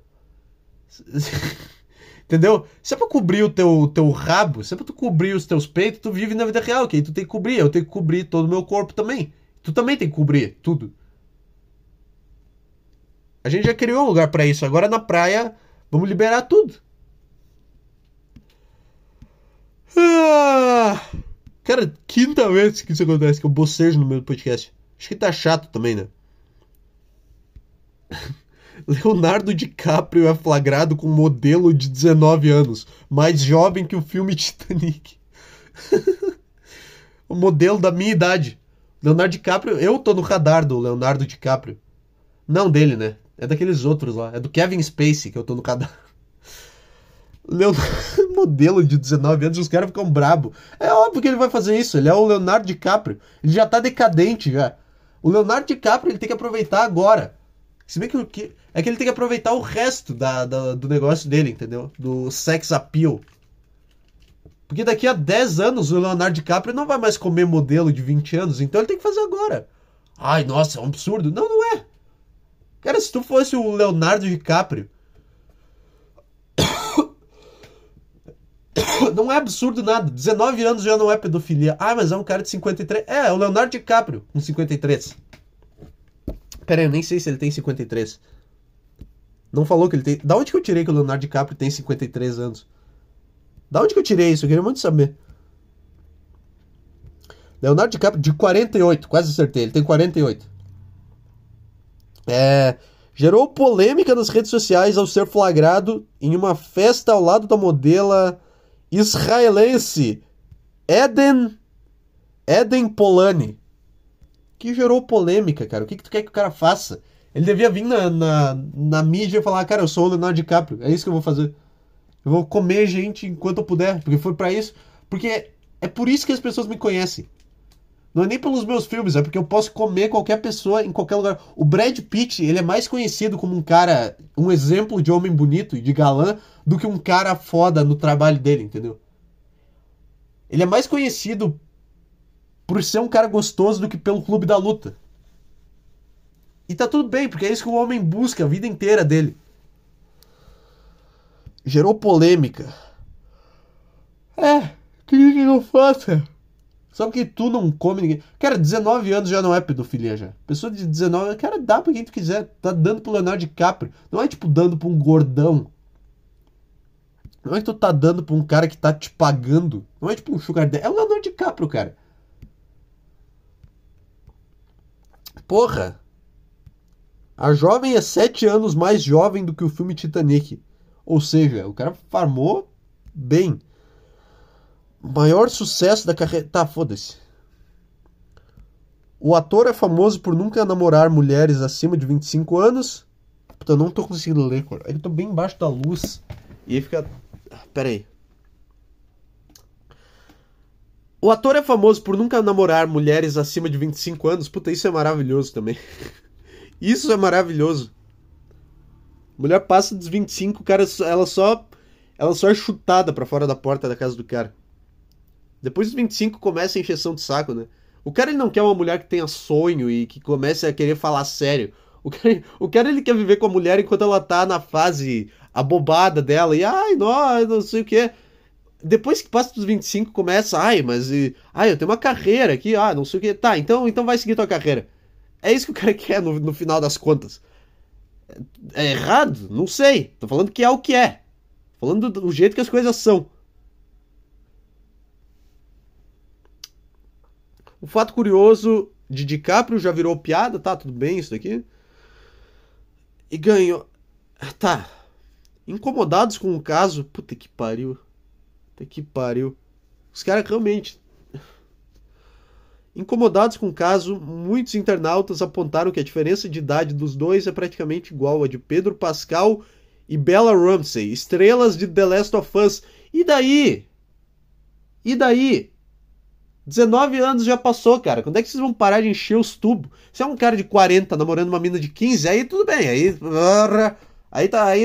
(laughs) Entendeu? Se é pra cobrir o teu, teu rabo, se é pra tu cobrir os teus peitos, tu vive na vida real, ok? Tu tem que cobrir, eu tenho que cobrir todo o meu corpo também. Tu também tem que cobrir tudo. A gente já criou um lugar para isso. Agora na praia, vamos liberar tudo. Ah, cara, quinta vez que isso acontece, que eu bocejo no meu podcast. Acho que tá chato também, né? (laughs) Leonardo DiCaprio é flagrado com um modelo de 19 anos, mais jovem que o filme Titanic. (laughs) o modelo da minha idade. Leonardo DiCaprio, eu tô no radar do Leonardo DiCaprio. Não dele, né? É daqueles outros lá. É do Kevin Spacey que eu tô no radar. (laughs) Leonardo, modelo de 19 anos, os caras ficam brabo. É óbvio que ele vai fazer isso. Ele é o Leonardo DiCaprio. Ele já tá decadente já. O Leonardo DiCaprio ele tem que aproveitar agora. Se bem que é que ele tem que aproveitar o resto da, da, do negócio dele, entendeu? Do sex appeal. Porque daqui a 10 anos o Leonardo DiCaprio não vai mais comer modelo de 20 anos, então ele tem que fazer agora. Ai, nossa, é um absurdo. Não, não é. Cara, se tu fosse o Leonardo DiCaprio. (laughs) Não é absurdo nada. 19 anos já não é pedofilia. Ah, mas é um cara de 53. É, é o Leonardo DiCaprio com 53. Pera aí, eu nem sei se ele tem 53. Não falou que ele tem. Da onde que eu tirei que o Leonardo DiCaprio tem 53 anos? Da onde que eu tirei isso? Eu queria muito saber. Leonardo DiCaprio, de 48, quase acertei, ele tem 48. É, gerou polêmica nas redes sociais ao ser flagrado em uma festa ao lado da modela israelense Eden Eden Polani que gerou polêmica, cara. O que, que tu quer que o cara faça? Ele devia vir na, na, na mídia e falar, cara, eu sou o Leonardo DiCaprio, é isso que eu vou fazer. Eu vou comer gente enquanto eu puder, porque foi para isso. Porque é por isso que as pessoas me conhecem. Não é nem pelos meus filmes, é porque eu posso comer qualquer pessoa em qualquer lugar. O Brad Pitt, ele é mais conhecido como um cara, um exemplo de homem bonito e de galã, do que um cara foda no trabalho dele, entendeu? Ele é mais conhecido por ser um cara gostoso do que pelo clube da luta. E tá tudo bem, porque é isso que o homem busca a vida inteira dele. Gerou polêmica. É, o que eu faço? Só porque tu não come ninguém. Cara, 19 anos já não é pedofilia já. Pessoa de 19 anos, cara, dá pra quem tu quiser. Tá dando pro Leonardo DiCaprio. Não é tipo dando pra um gordão. Não é que tu tá dando pra um cara que tá te pagando. Não é tipo um sugar daddy. É o Leonardo DiCaprio, cara. Porra! A jovem é sete anos mais jovem do que o filme Titanic. Ou seja, o cara farmou bem. Maior sucesso da carreira. Tá, foda-se. O ator é famoso por nunca namorar mulheres acima de 25 anos. Puta, eu não tô conseguindo ler, cara. Eu tô bem embaixo da luz. E aí fica. Pera aí. O ator é famoso por nunca namorar mulheres acima de 25 anos. Puta, isso é maravilhoso também. (laughs) Isso é maravilhoso. Mulher passa dos 25, cara, ela só ela só é chutada para fora da porta da casa do cara. Depois dos 25 começa a encheção de saco, né? O cara ele não quer uma mulher que tenha sonho e que comece a querer falar sério. O cara, o cara ele quer viver com a mulher enquanto ela tá na fase abobada dela e ai, não, não sei o que. Depois que passa dos 25 começa, ai, mas e, ai, eu tenho uma carreira aqui, ah, não sei o que. Tá, então, então vai seguir tua carreira. É isso que o cara (laughs) quer no, no final das contas. É errado? Não sei. Tô falando que é o que é. Tô falando do, do jeito que as coisas são. O fato curioso de DiCaprio já virou piada, tá? Tudo bem isso daqui. E ganhou. Tá. Incomodados com o caso. Puta que pariu. Puta que pariu. Os caras realmente Incomodados com o caso, muitos internautas apontaram que a diferença de idade dos dois é praticamente igual à de Pedro Pascal e Bella Ramsey, estrelas de The Last of Us. E daí? E daí? 19 anos já passou, cara. Quando é que vocês vão parar de encher os tubos? Se é um cara de 40 namorando uma mina de 15, aí tudo bem. Aí. Aí tá. Aí,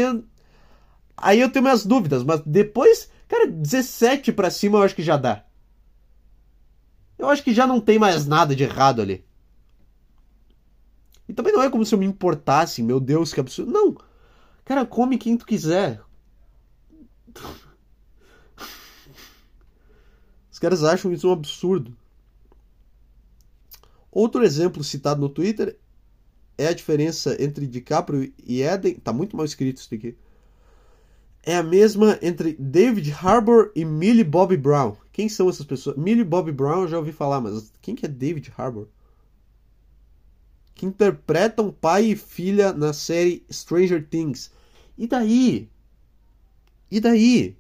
aí eu tenho minhas dúvidas. Mas depois, cara, 17 pra cima eu acho que já dá. Eu acho que já não tem mais nada de errado ali. E também não é como se eu me importasse, meu Deus, que absurdo. Não. Cara, come quem tu quiser. Os caras acham isso um absurdo. Outro exemplo citado no Twitter é a diferença entre DiCaprio e Eden. Tá muito mal escrito isso aqui é a mesma entre David Harbour e Millie Bobby Brown. Quem são essas pessoas? Millie Bobby Brown eu já ouvi falar, mas quem que é David Harbour? Que interpretam pai e filha na série Stranger Things. E daí? E daí?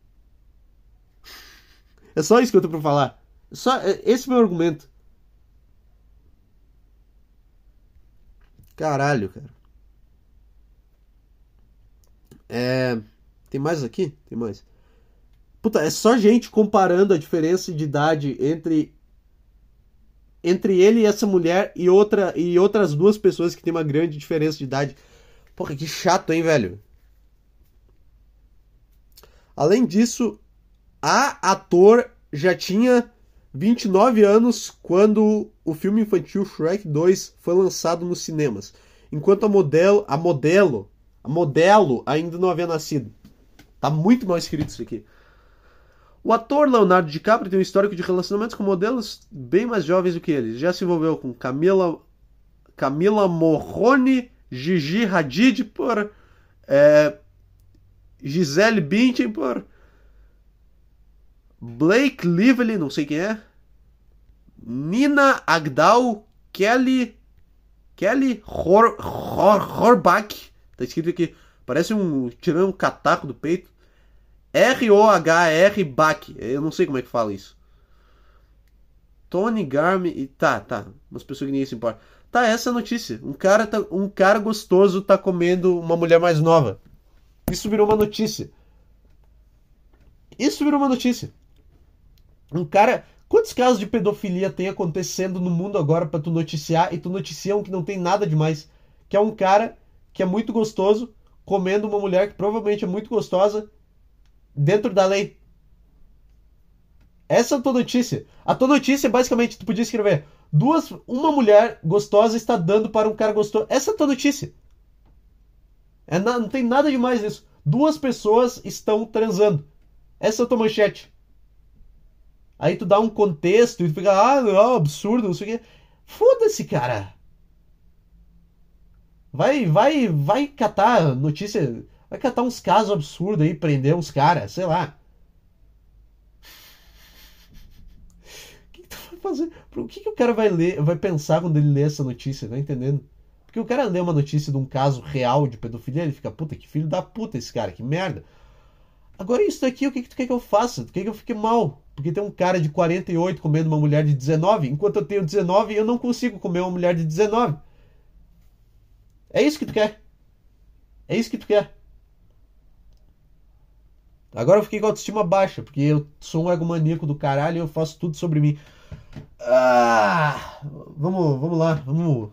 É só isso que eu tenho pra falar. Só, é, esse é o meu argumento. Caralho, cara. É. Tem mais aqui? Tem mais. Puta, é só gente comparando a diferença de idade entre entre ele e essa mulher e outra e outras duas pessoas que tem uma grande diferença de idade. Porra, que chato, hein, velho? Além disso, a ator já tinha 29 anos quando o filme infantil Shrek 2 foi lançado nos cinemas, enquanto a modelo, a modelo, a modelo ainda não havia nascido. Tá muito mal escrito isso aqui. O ator Leonardo DiCaprio tem um histórico de relacionamentos com modelos bem mais jovens do que ele. Já se envolveu com Camila, Camila Morrone, Gigi Hadid por é, Gisele Bündchen por Blake Lively, não sei quem é, Nina Agdal, Kelly Kelly Hor, Hor, tá escrito aqui, parece um tirando um cataco do peito. R-O-H-R Bach. Eu não sei como é que fala isso. Tony Garmin. Tá, tá. Umas pessoas que ninguém se importa. Tá, essa é a notícia. Um cara, tá, um cara gostoso tá comendo uma mulher mais nova. Isso virou uma notícia. Isso virou uma notícia. Um cara. Quantos casos de pedofilia tem acontecendo no mundo agora para tu noticiar e tu noticia um que não tem nada demais? Que é um cara que é muito gostoso comendo uma mulher que provavelmente é muito gostosa dentro da lei. Essa é a tua notícia. A tua notícia, basicamente, tu podia escrever: duas, uma mulher gostosa está dando para um cara gostoso. Essa é a tua notícia. É, não tem nada demais nisso. Duas pessoas estão transando. Essa é a tua manchete. Aí tu dá um contexto e tu fica, ah, não, absurdo, não sei o quê. Foda-se, cara. Vai, vai, vai catar notícia Vai catar uns casos absurdos aí, prender uns caras, sei lá. O que, que tu vai fazer? O que, que o cara vai ler, vai pensar quando ele lê essa notícia? Tá entendendo? Porque o cara lê uma notícia de um caso real de pedofilia, ele fica, puta, que filho da puta esse cara, que merda. Agora isso daqui, o que, que tu quer que eu faça? Tu quer que eu fique mal? Porque tem um cara de 48 comendo uma mulher de 19, enquanto eu tenho 19 eu não consigo comer uma mulher de 19. É isso que tu quer? É isso que tu quer? Agora eu fiquei com a autoestima baixa, porque eu sou um egomaníaco do caralho e eu faço tudo sobre mim. Ah, vamos, vamos lá, vamos.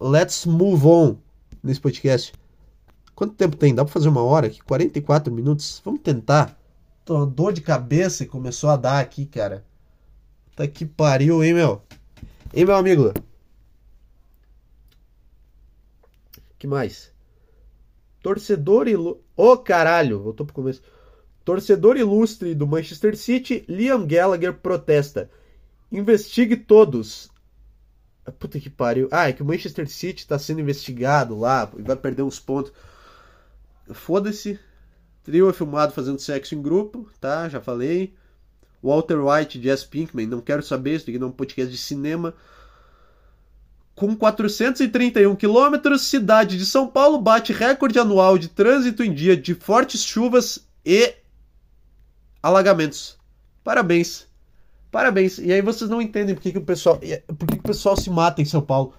Let's move on nesse podcast. Quanto tempo tem? Dá pra fazer uma hora aqui? 44 minutos? Vamos tentar. Dor de cabeça que começou a dar aqui, cara. Tá que pariu, hein, meu? Hein, meu amigo? que mais? Torcedor ilustre. Ô, oh, caralho! Voltou pro começo. Torcedor ilustre do Manchester City, Liam Gallagher protesta. Investigue todos. Puta que pariu. Ah, é que o Manchester City tá sendo investigado lá e vai perder uns pontos. Foda-se. Trio é filmado fazendo sexo em grupo, tá? Já falei. Walter White, Jess Pinkman, não quero saber, isso aqui não é um podcast de cinema. Com 431 quilômetros, cidade de São Paulo bate recorde anual de trânsito em dia de fortes chuvas e alagamentos. Parabéns. Parabéns. E aí vocês não entendem por que, que o pessoal, por que, que o pessoal se mata em São Paulo.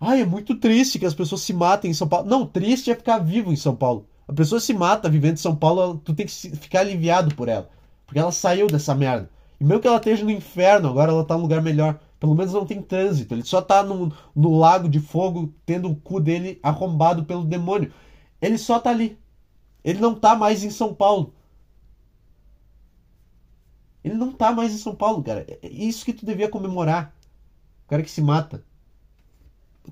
Ai, é muito triste que as pessoas se matem em São Paulo. Não, triste é ficar vivo em São Paulo. A pessoa se mata vivendo em São Paulo, tu tem que ficar aliviado por ela. Porque ela saiu dessa merda. E mesmo que ela esteja no inferno, agora ela tá num lugar melhor. Pelo menos não tem trânsito. Ele só tá no, no lago de fogo, tendo o cu dele arrombado pelo demônio. Ele só tá ali. Ele não tá mais em São Paulo. Ele não tá mais em São Paulo, cara. É isso que tu devia comemorar. O cara que se mata.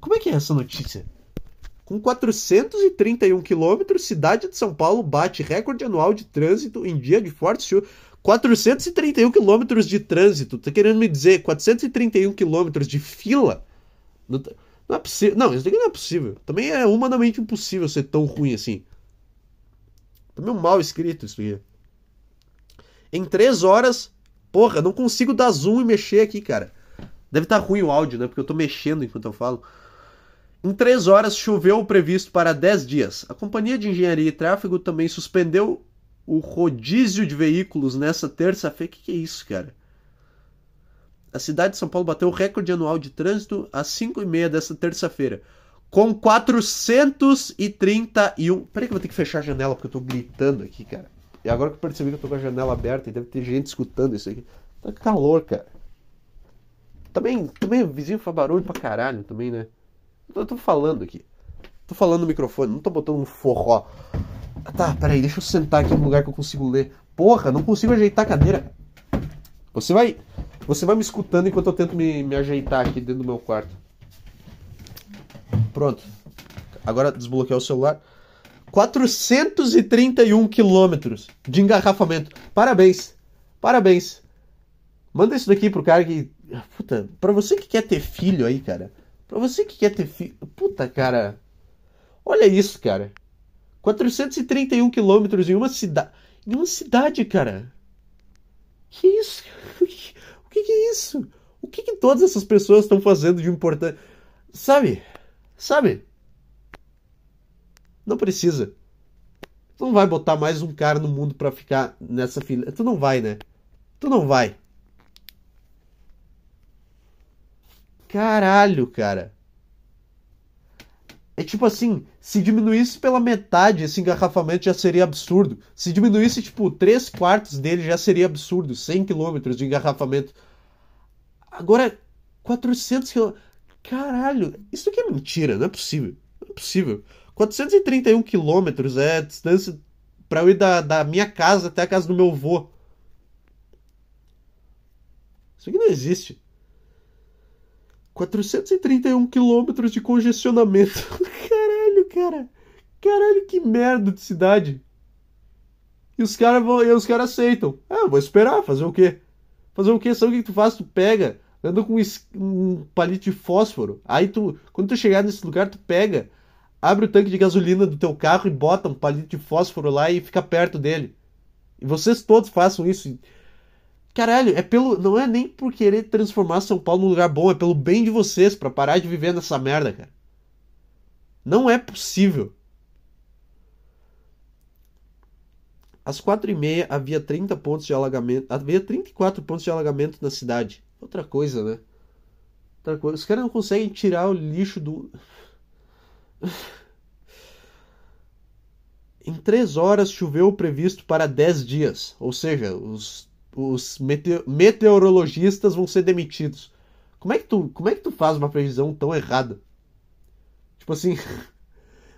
Como é que é essa notícia? Com 431 quilômetros, cidade de São Paulo bate recorde anual de trânsito em dia de forte chuva. 431 quilômetros de trânsito. Tá querendo me dizer 431 quilômetros de fila? Não, não, é possível. Não, isso daqui não é possível. Também é humanamente impossível ser tão ruim assim. Também é um mal escrito isso aqui. Em 3 horas. Porra, não consigo dar zoom e mexer aqui, cara. Deve estar tá ruim o áudio, né? Porque eu tô mexendo enquanto eu falo. Em 3 horas choveu o previsto para 10 dias. A Companhia de Engenharia e Tráfego também suspendeu o rodízio de veículos nessa terça-feira. O que, que é isso, cara? A cidade de São Paulo bateu o recorde anual de trânsito às 5h30 dessa terça-feira. Com 431. Peraí que eu vou ter que fechar a janela porque eu tô gritando aqui, cara. E agora que eu percebi que eu tô com a janela aberta e deve ter gente escutando isso aqui. Tá calor, cara. Também, também o vizinho faz barulho pra caralho também, né? Eu tô falando aqui. Tô falando no microfone, não tô botando um forró. Tá, peraí, deixa eu sentar aqui no lugar que eu consigo ler. Porra, não consigo ajeitar a cadeira. Você vai. Você vai me escutando enquanto eu tento me, me ajeitar aqui dentro do meu quarto. Pronto. Agora desbloquear o celular. 431 quilômetros de engarrafamento. Parabéns. Parabéns. Manda isso daqui pro cara que. Puta, pra você que quer ter filho aí, cara. Pra você que quer ter filho. Puta, cara. Olha isso, cara. 431 quilômetros em uma cidade. Em uma cidade, cara. Que isso? (laughs) O que, que é isso? O que, que todas essas pessoas estão fazendo de importante? Sabe? Sabe? Não precisa. Tu não vai botar mais um cara no mundo para ficar nessa fila. Tu não vai, né? Tu não vai. Caralho, cara. É tipo assim, se diminuísse pela metade esse engarrafamento já seria absurdo. Se diminuísse, tipo, 3 quartos dele já seria absurdo. 100 km de engarrafamento. Agora, 400 km. Caralho, isso aqui é mentira, não é possível. Não é possível. 431 quilômetros é a distância para eu ir da, da minha casa até a casa do meu avô. Isso aqui não existe. 431 quilômetros de congestionamento. (laughs) Caralho, cara. Caralho, que merda de cidade. E os caras vão, os caras aceitam. Ah, vou esperar, fazer o quê? Fazer o quê? Sabe o que tu faz? Tu pega, anda com um palito de fósforo. Aí tu, quando tu chegar nesse lugar, tu pega, abre o tanque de gasolina do teu carro e bota um palito de fósforo lá e fica perto dele. E vocês todos façam isso. Caralho, é pelo. Não é nem por querer transformar São Paulo num lugar bom, é pelo bem de vocês, para parar de viver nessa merda, cara. Não é possível. Às quatro e meia havia 30 pontos de alagamento. Havia 34 pontos de alagamento na cidade. Outra coisa, né? Outra coisa. Os caras não conseguem tirar o lixo do. (laughs) Em três horas choveu o previsto para 10 dias. Ou seja, os os meteorologistas vão ser demitidos. Como é que tu, como é que tu faz uma previsão tão errada? Tipo assim, (laughs)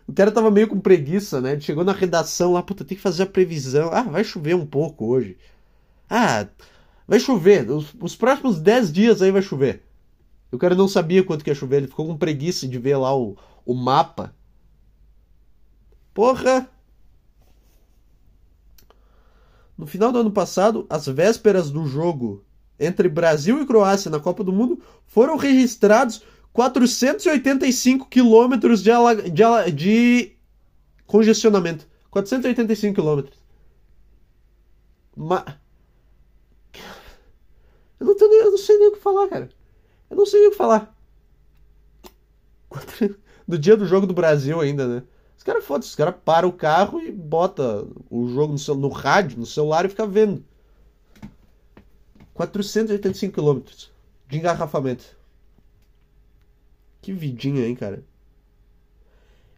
O cara tava meio com preguiça, né? Chegou na redação lá, puta, tem que fazer a previsão. Ah, vai chover um pouco hoje. Ah, vai chover. Os, os próximos 10 dias aí vai chover. O cara não sabia quanto que ia chover, ele ficou com preguiça de ver lá o, o mapa. Porra! No final do ano passado, às vésperas do jogo entre Brasil e Croácia na Copa do Mundo, foram registrados 485 quilômetros de, de, de congestionamento. 485 quilômetros. Mas... Eu não, tenho, eu não sei nem o que falar, cara. Eu não sei nem o que falar. (laughs) Do dia do jogo do Brasil ainda, né? Caras foda os caras param o carro e bota o jogo no, no rádio, no celular e fica vendo. 485 quilômetros de engarrafamento. Que vidinha, hein, cara?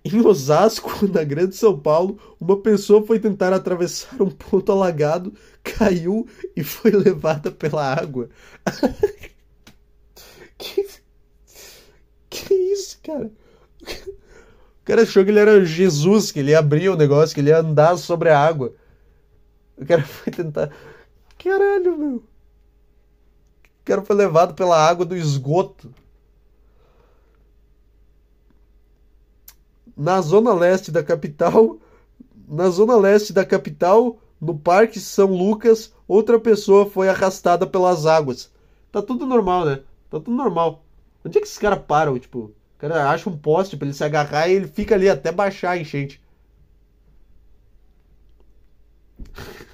Em Osasco, (laughs) na Grande São Paulo, uma pessoa foi tentar atravessar um ponto alagado, caiu e foi (laughs) levada pela água. (laughs) que... que isso, cara? Cara achou que ele era Jesus, que ele ia abrir o negócio, que ele ia andar sobre a água. O cara (laughs) foi tentar. Caralho, meu. O cara foi levado pela água do esgoto. Na zona leste da capital, na zona leste da capital, no Parque São Lucas, outra pessoa foi arrastada pelas águas. Tá tudo normal, né? Tá tudo normal. Onde é que esses caras param, tipo? O cara acha um poste para ele se agarrar e ele fica ali até baixar a enchente. (laughs)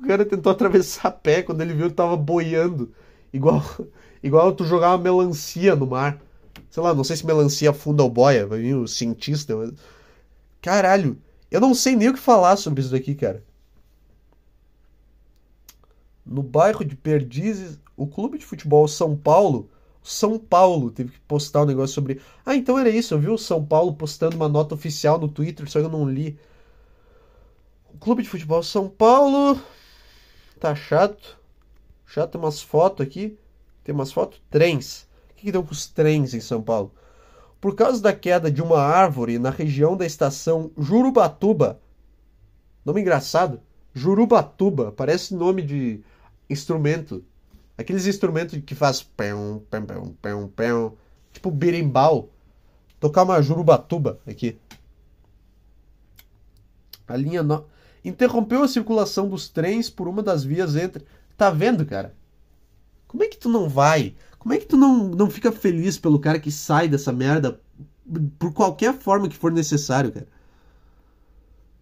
O cara tentou atravessar a pé quando ele viu que tava boiando. Igual, (laughs) igual tu jogar uma melancia no mar. Sei lá, não sei se melancia afunda ou boia, vai vir o cientista. Mas... Caralho, eu não sei nem o que falar sobre isso daqui, cara. No bairro de Perdizes, o clube de futebol São Paulo são Paulo teve que postar um negócio sobre. Ah, então era isso. Eu vi o São Paulo postando uma nota oficial no Twitter, só que eu não li. O Clube de Futebol São Paulo. Tá chato. Chato, tem umas fotos aqui. Tem umas fotos. Trens. O que, que deu com os trens em São Paulo? Por causa da queda de uma árvore na região da estação Jurubatuba. Nome engraçado. Jurubatuba. Parece nome de instrumento Aqueles instrumentos que faz pão, pão, pão, pão, tipo berimbau. Tocar uma jurubatuba aqui. A linha no... interrompeu a circulação dos trens por uma das vias entre. Tá vendo, cara? Como é que tu não vai? Como é que tu não, não fica feliz pelo cara que sai dessa merda por qualquer forma que for necessário, cara?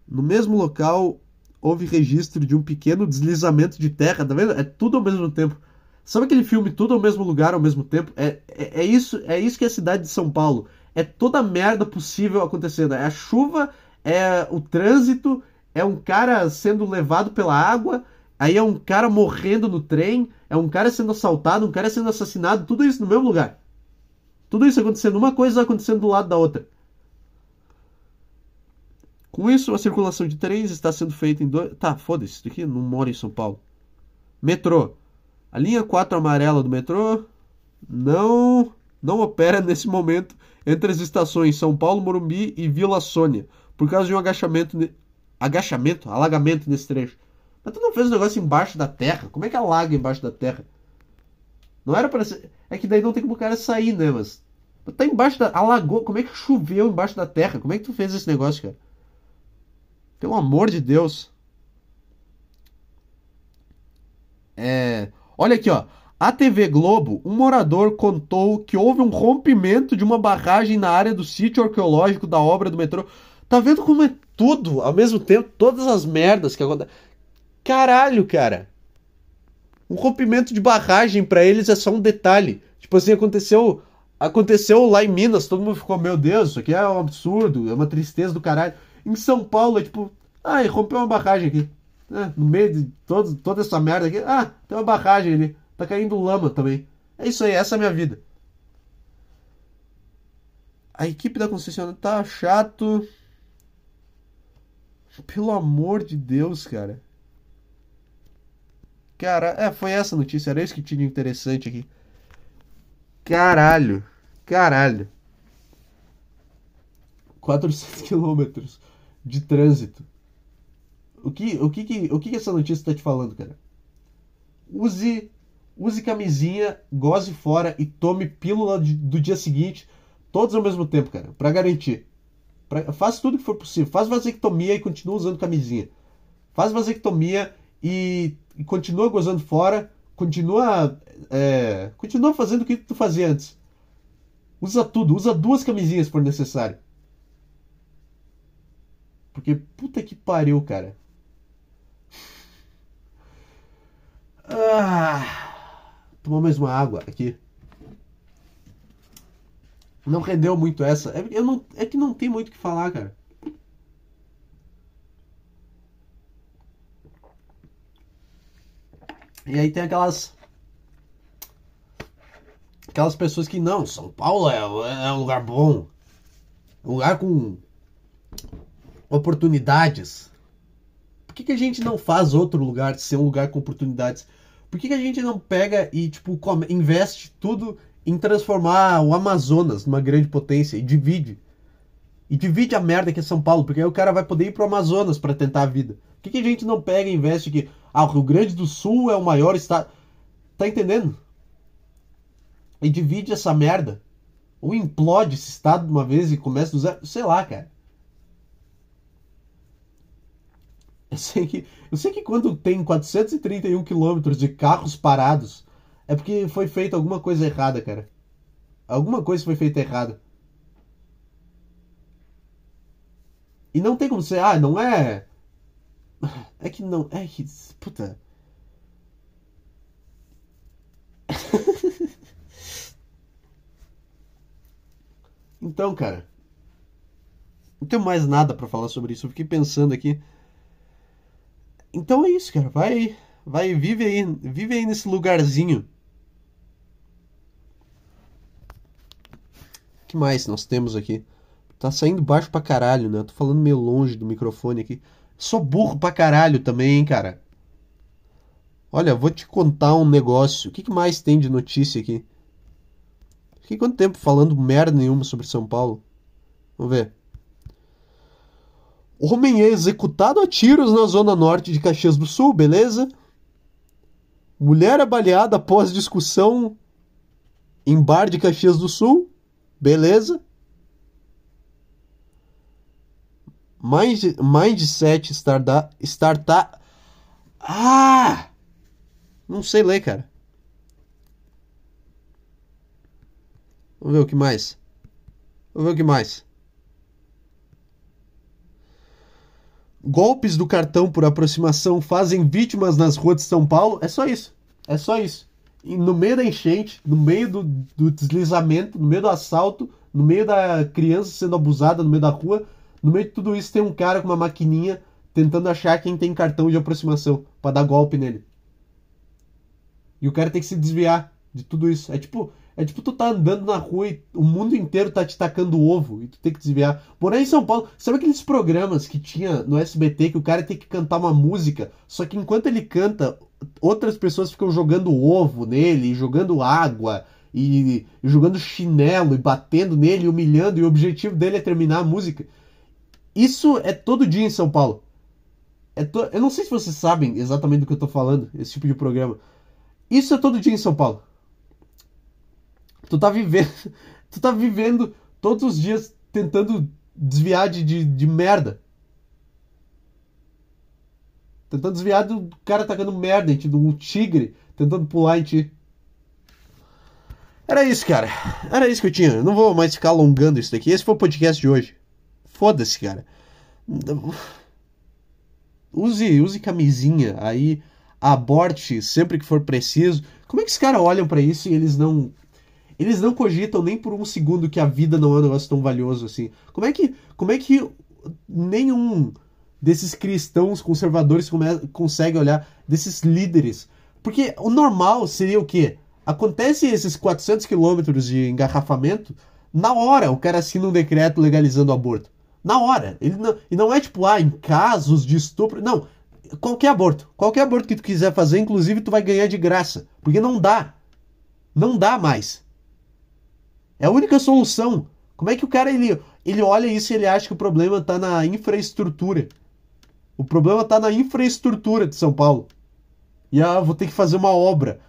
No mesmo local houve registro de um pequeno deslizamento de terra, tá vendo? É tudo ao mesmo tempo. Sabe aquele filme Tudo ao mesmo lugar ao mesmo tempo? É, é, é, isso, é isso que é a cidade de São Paulo. É toda a merda possível acontecendo. É a chuva, é o trânsito, é um cara sendo levado pela água, aí é um cara morrendo no trem, é um cara sendo assaltado, um cara sendo assassinado, tudo isso no mesmo lugar. Tudo isso acontecendo, uma coisa acontecendo do lado da outra. Com isso, a circulação de trens está sendo feita em dois. Tá, foda-se, isso aqui não mora em São Paulo. Metrô. A linha 4 amarela do metrô não não opera nesse momento entre as estações São Paulo, Morumbi e Vila Sônia, por causa de um agachamento agachamento, alagamento nesse trecho. Mas tu não fez o um negócio embaixo da terra? Como é que alaga embaixo da terra? Não era para ser... É que daí não tem como o cara sair, né, mas tá embaixo da alagou, como é que choveu embaixo da terra? Como é que tu fez esse negócio, cara? Pelo amor de Deus. É, Olha aqui, ó. A TV Globo, um morador contou que houve um rompimento de uma barragem na área do sítio arqueológico da obra do metrô. Tá vendo como é tudo ao mesmo tempo? Todas as merdas que acontecem. Caralho, cara. Um rompimento de barragem para eles é só um detalhe. Tipo assim, aconteceu aconteceu lá em Minas, todo mundo ficou, meu Deus, isso aqui é um absurdo, é uma tristeza do caralho. Em São Paulo é tipo, ai, rompeu uma barragem aqui. É, no meio de todo, toda essa merda aqui. Ah, tem uma barragem ali. Tá caindo lama também. É isso aí, essa é a minha vida. A equipe da concessionária tá chato. Pelo amor de Deus, cara. Cara, é, foi essa notícia. Era isso que tinha interessante aqui. Caralho. Caralho. 400 (laughs) quilômetros de trânsito. O que, o que, o que, essa notícia está te falando, cara? Use, use camisinha, goze fora e tome pílula de, do dia seguinte, todos ao mesmo tempo, cara, para garantir. Pra, faz tudo que for possível. Faz vasectomia e continua usando camisinha. Faz vasectomia e, e continua gozando fora. Continua, é, continua fazendo o que tu fazia antes. Usa tudo. Usa duas camisinhas for necessário. Porque puta que pariu, cara. Ah, tomar mais uma água aqui. Não rendeu muito essa. É, eu não, é que não tem muito o que falar, cara. E aí tem aquelas. Aquelas pessoas que não, São Paulo é, é um lugar bom. Um lugar com oportunidades. Que, que a gente não faz outro lugar ser um lugar com oportunidades? Por que, que a gente não pega e, tipo, investe tudo em transformar o Amazonas numa grande potência e divide. E divide a merda que é São Paulo, porque aí o cara vai poder ir pro Amazonas para tentar a vida. Por que, que a gente não pega e investe que ah, o Rio Grande do Sul é o maior estado? Tá entendendo? E divide essa merda. Ou implode esse estado de uma vez e começa do zero. Sei lá, cara. (laughs) Eu sei que, eu sei que quando tem 431 quilômetros de carros parados é porque foi feita alguma coisa errada, cara. Alguma coisa foi feita errada. E não tem como ser, ah, não é. (laughs) É que não. É que. Puta. (laughs) então, cara. Não tenho mais nada para falar sobre isso. Eu fiquei pensando aqui. Então é isso, cara. Vai. Vai, vive aí. Vive aí nesse lugarzinho que mais nós temos aqui? Tá saindo baixo pra caralho, né? tô falando meio longe do microfone aqui. Sou burro pra caralho também, hein, cara. Olha, vou te contar um negócio. O que, que mais tem de notícia aqui? Fiquei quanto tempo falando merda nenhuma sobre São Paulo? Vamos ver. Homem é executado a tiros na zona norte de Caxias do Sul, beleza? Mulher é baleada após discussão em bar de Caxias do Sul. Beleza? Mind, mindset startup, startup. Ah! Não sei ler, cara. Vamos ver o que mais. Vamos ver o que mais. Golpes do cartão por aproximação fazem vítimas nas ruas de São Paulo. É só isso. É só isso no meio da enchente, no meio do, do deslizamento, no meio do assalto, no meio da criança sendo abusada no meio da rua, no meio de tudo isso tem um cara com uma maquininha tentando achar quem tem cartão de aproximação para dar golpe nele. E o cara tem que se desviar de tudo isso. É tipo, é tipo tu tá andando na rua e o mundo inteiro tá te tacando ovo e tu tem que desviar. Porém, em São Paulo, sabe aqueles programas que tinha no SBT que o cara tem que cantar uma música, só que enquanto ele canta, outras pessoas ficam jogando ovo nele, jogando água e, jogando chinelo e batendo nele, humilhando, e o objetivo dele é terminar a música. Isso é todo dia em São Paulo. É to... Eu não sei se vocês sabem exatamente do que eu tô falando, esse tipo de programa. Isso é todo dia em São Paulo. Tu tá vivendo, (laughs) tu tá vivendo todos os dias tentando desviar de, de, de merda. Tentando desviar do cara atacando merda em ti, de um tigre tentando pular em ti. Era isso, cara. Era isso que eu tinha. Eu não vou mais ficar alongando isso daqui. Esse foi o podcast de hoje. Foda-se, cara. Use, use camisinha aí. Aborte sempre que for preciso. Como é que os caras olham para isso e eles não. Eles não cogitam nem por um segundo que a vida não é um negócio tão valioso assim. Como é que. Como é que nenhum desses cristãos conservadores consegue olhar, desses líderes. Porque o normal seria o quê? Acontece esses 400 quilômetros de engarrafamento, na hora o cara assina um decreto legalizando o aborto. Na hora. Ele não, e não é tipo, ah, em casos de estupro. Não. Qualquer aborto. Qualquer aborto que tu quiser fazer, inclusive, tu vai ganhar de graça. Porque não dá. Não dá mais. É a única solução. Como é que o cara ele ele olha isso e ele acha que o problema tá na infraestrutura. O problema tá na infraestrutura de São Paulo. E ah, vou ter que fazer uma obra.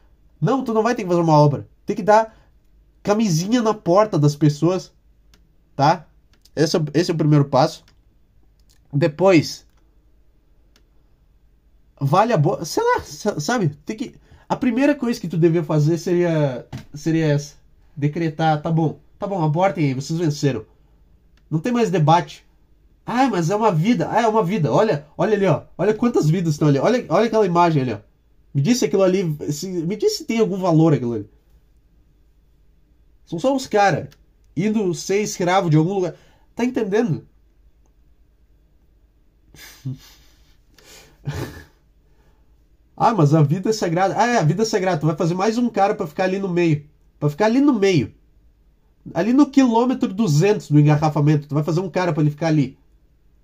Não, tu não vai ter que fazer uma obra. Tem que dar camisinha na porta das pessoas, tá? Esse é, esse é o primeiro passo. Depois, vale a boa. Sei lá, sabe? Tem que. A primeira coisa que tu devia fazer seria. Seria essa. Decretar, tá bom. Tá bom, abortem aí, vocês venceram. Não tem mais debate. Ah, mas é uma vida. Ah, é uma vida. Olha, olha ali, ó. Olha quantas vidas estão ali. Olha, olha aquela imagem ali, ó. Me disse aquilo ali. Se, me disse se tem algum valor aquilo ali. São só uns caras indo ser escravo de algum lugar. Tá entendendo? (laughs) ah, mas a vida é sagrada. Ah, é, a vida é sagrada. Tu vai fazer mais um cara para ficar ali no meio. Para ficar ali no meio. Ali no quilômetro 200 do engarrafamento. Tu vai fazer um cara para ele ficar ali.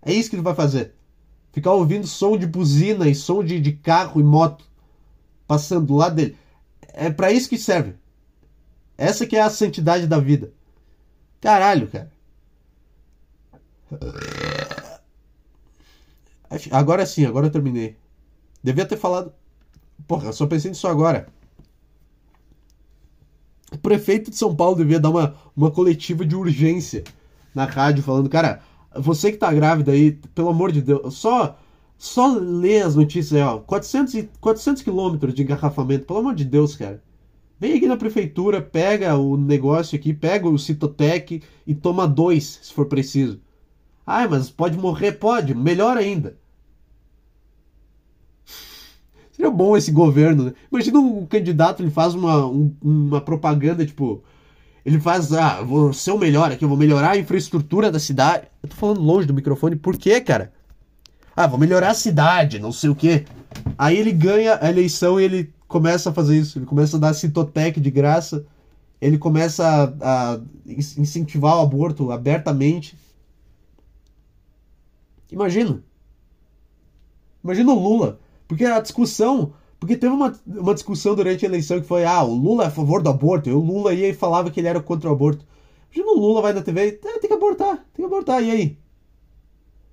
É isso que tu vai fazer. Ficar ouvindo som de buzina e som de, de carro e moto passando do lado dele. É para isso que serve. Essa que é a santidade da vida. Caralho, cara. Agora sim, agora eu terminei. Devia ter falado. Porra, eu só pensei nisso agora. O prefeito de São Paulo devia dar uma, uma coletiva de urgência na rádio, falando, cara, você que tá grávida aí, pelo amor de Deus, só só lê as notícias aí, ó. 400, e, 400 quilômetros de engarrafamento, pelo amor de Deus, cara. Vem aqui na prefeitura, pega o negócio aqui, pega o Citotec e toma dois, se for preciso. Ah, mas pode morrer? Pode, melhor ainda. Seria bom esse governo, né? Imagina um candidato, ele faz uma, um, uma propaganda, tipo... Ele faz, ah, vou ser o melhor aqui, eu vou melhorar a infraestrutura da cidade. Eu tô falando longe do microfone, por quê, cara? Ah, vou melhorar a cidade, não sei o quê. Aí ele ganha a eleição e ele começa a fazer isso. Ele começa a dar citotec de graça. Ele começa a, a incentivar o aborto abertamente. Imagina. Imagina o Lula. Porque a discussão. Porque teve uma, uma discussão durante a eleição que foi: ah, o Lula é a favor do aborto. E o Lula ia e falava que ele era contra o aborto. Imagina o Lula vai na TV e ah, tem que abortar, tem que abortar. E aí?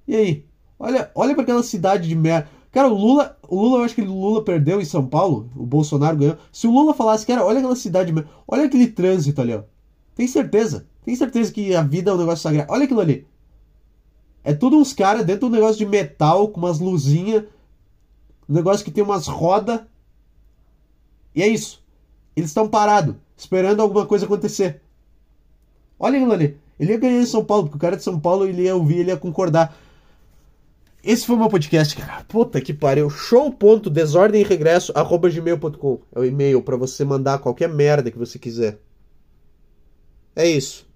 E aí? Olha, olha para aquela cidade de merda. Cara, o Lula, o Lula, eu acho que o Lula perdeu em São Paulo, o Bolsonaro ganhou. Se o Lula falasse, cara, olha aquela cidade, olha aquele trânsito ali, ó. Tem certeza? Tem certeza que a vida é um negócio sagrado? Olha aquilo ali. É tudo uns caras dentro de um negócio de metal, com umas luzinhas, um negócio que tem umas rodas. E é isso. Eles estão parados, esperando alguma coisa acontecer. Olha aquilo ali. Ele ia ganhar em São Paulo, porque o cara de São Paulo ele ia ouvir, ele ia concordar. Esse foi o meu podcast, cara. Puta que pariu. show.desordemregresso.gmail.com É o e-mail para você mandar qualquer merda que você quiser. É isso.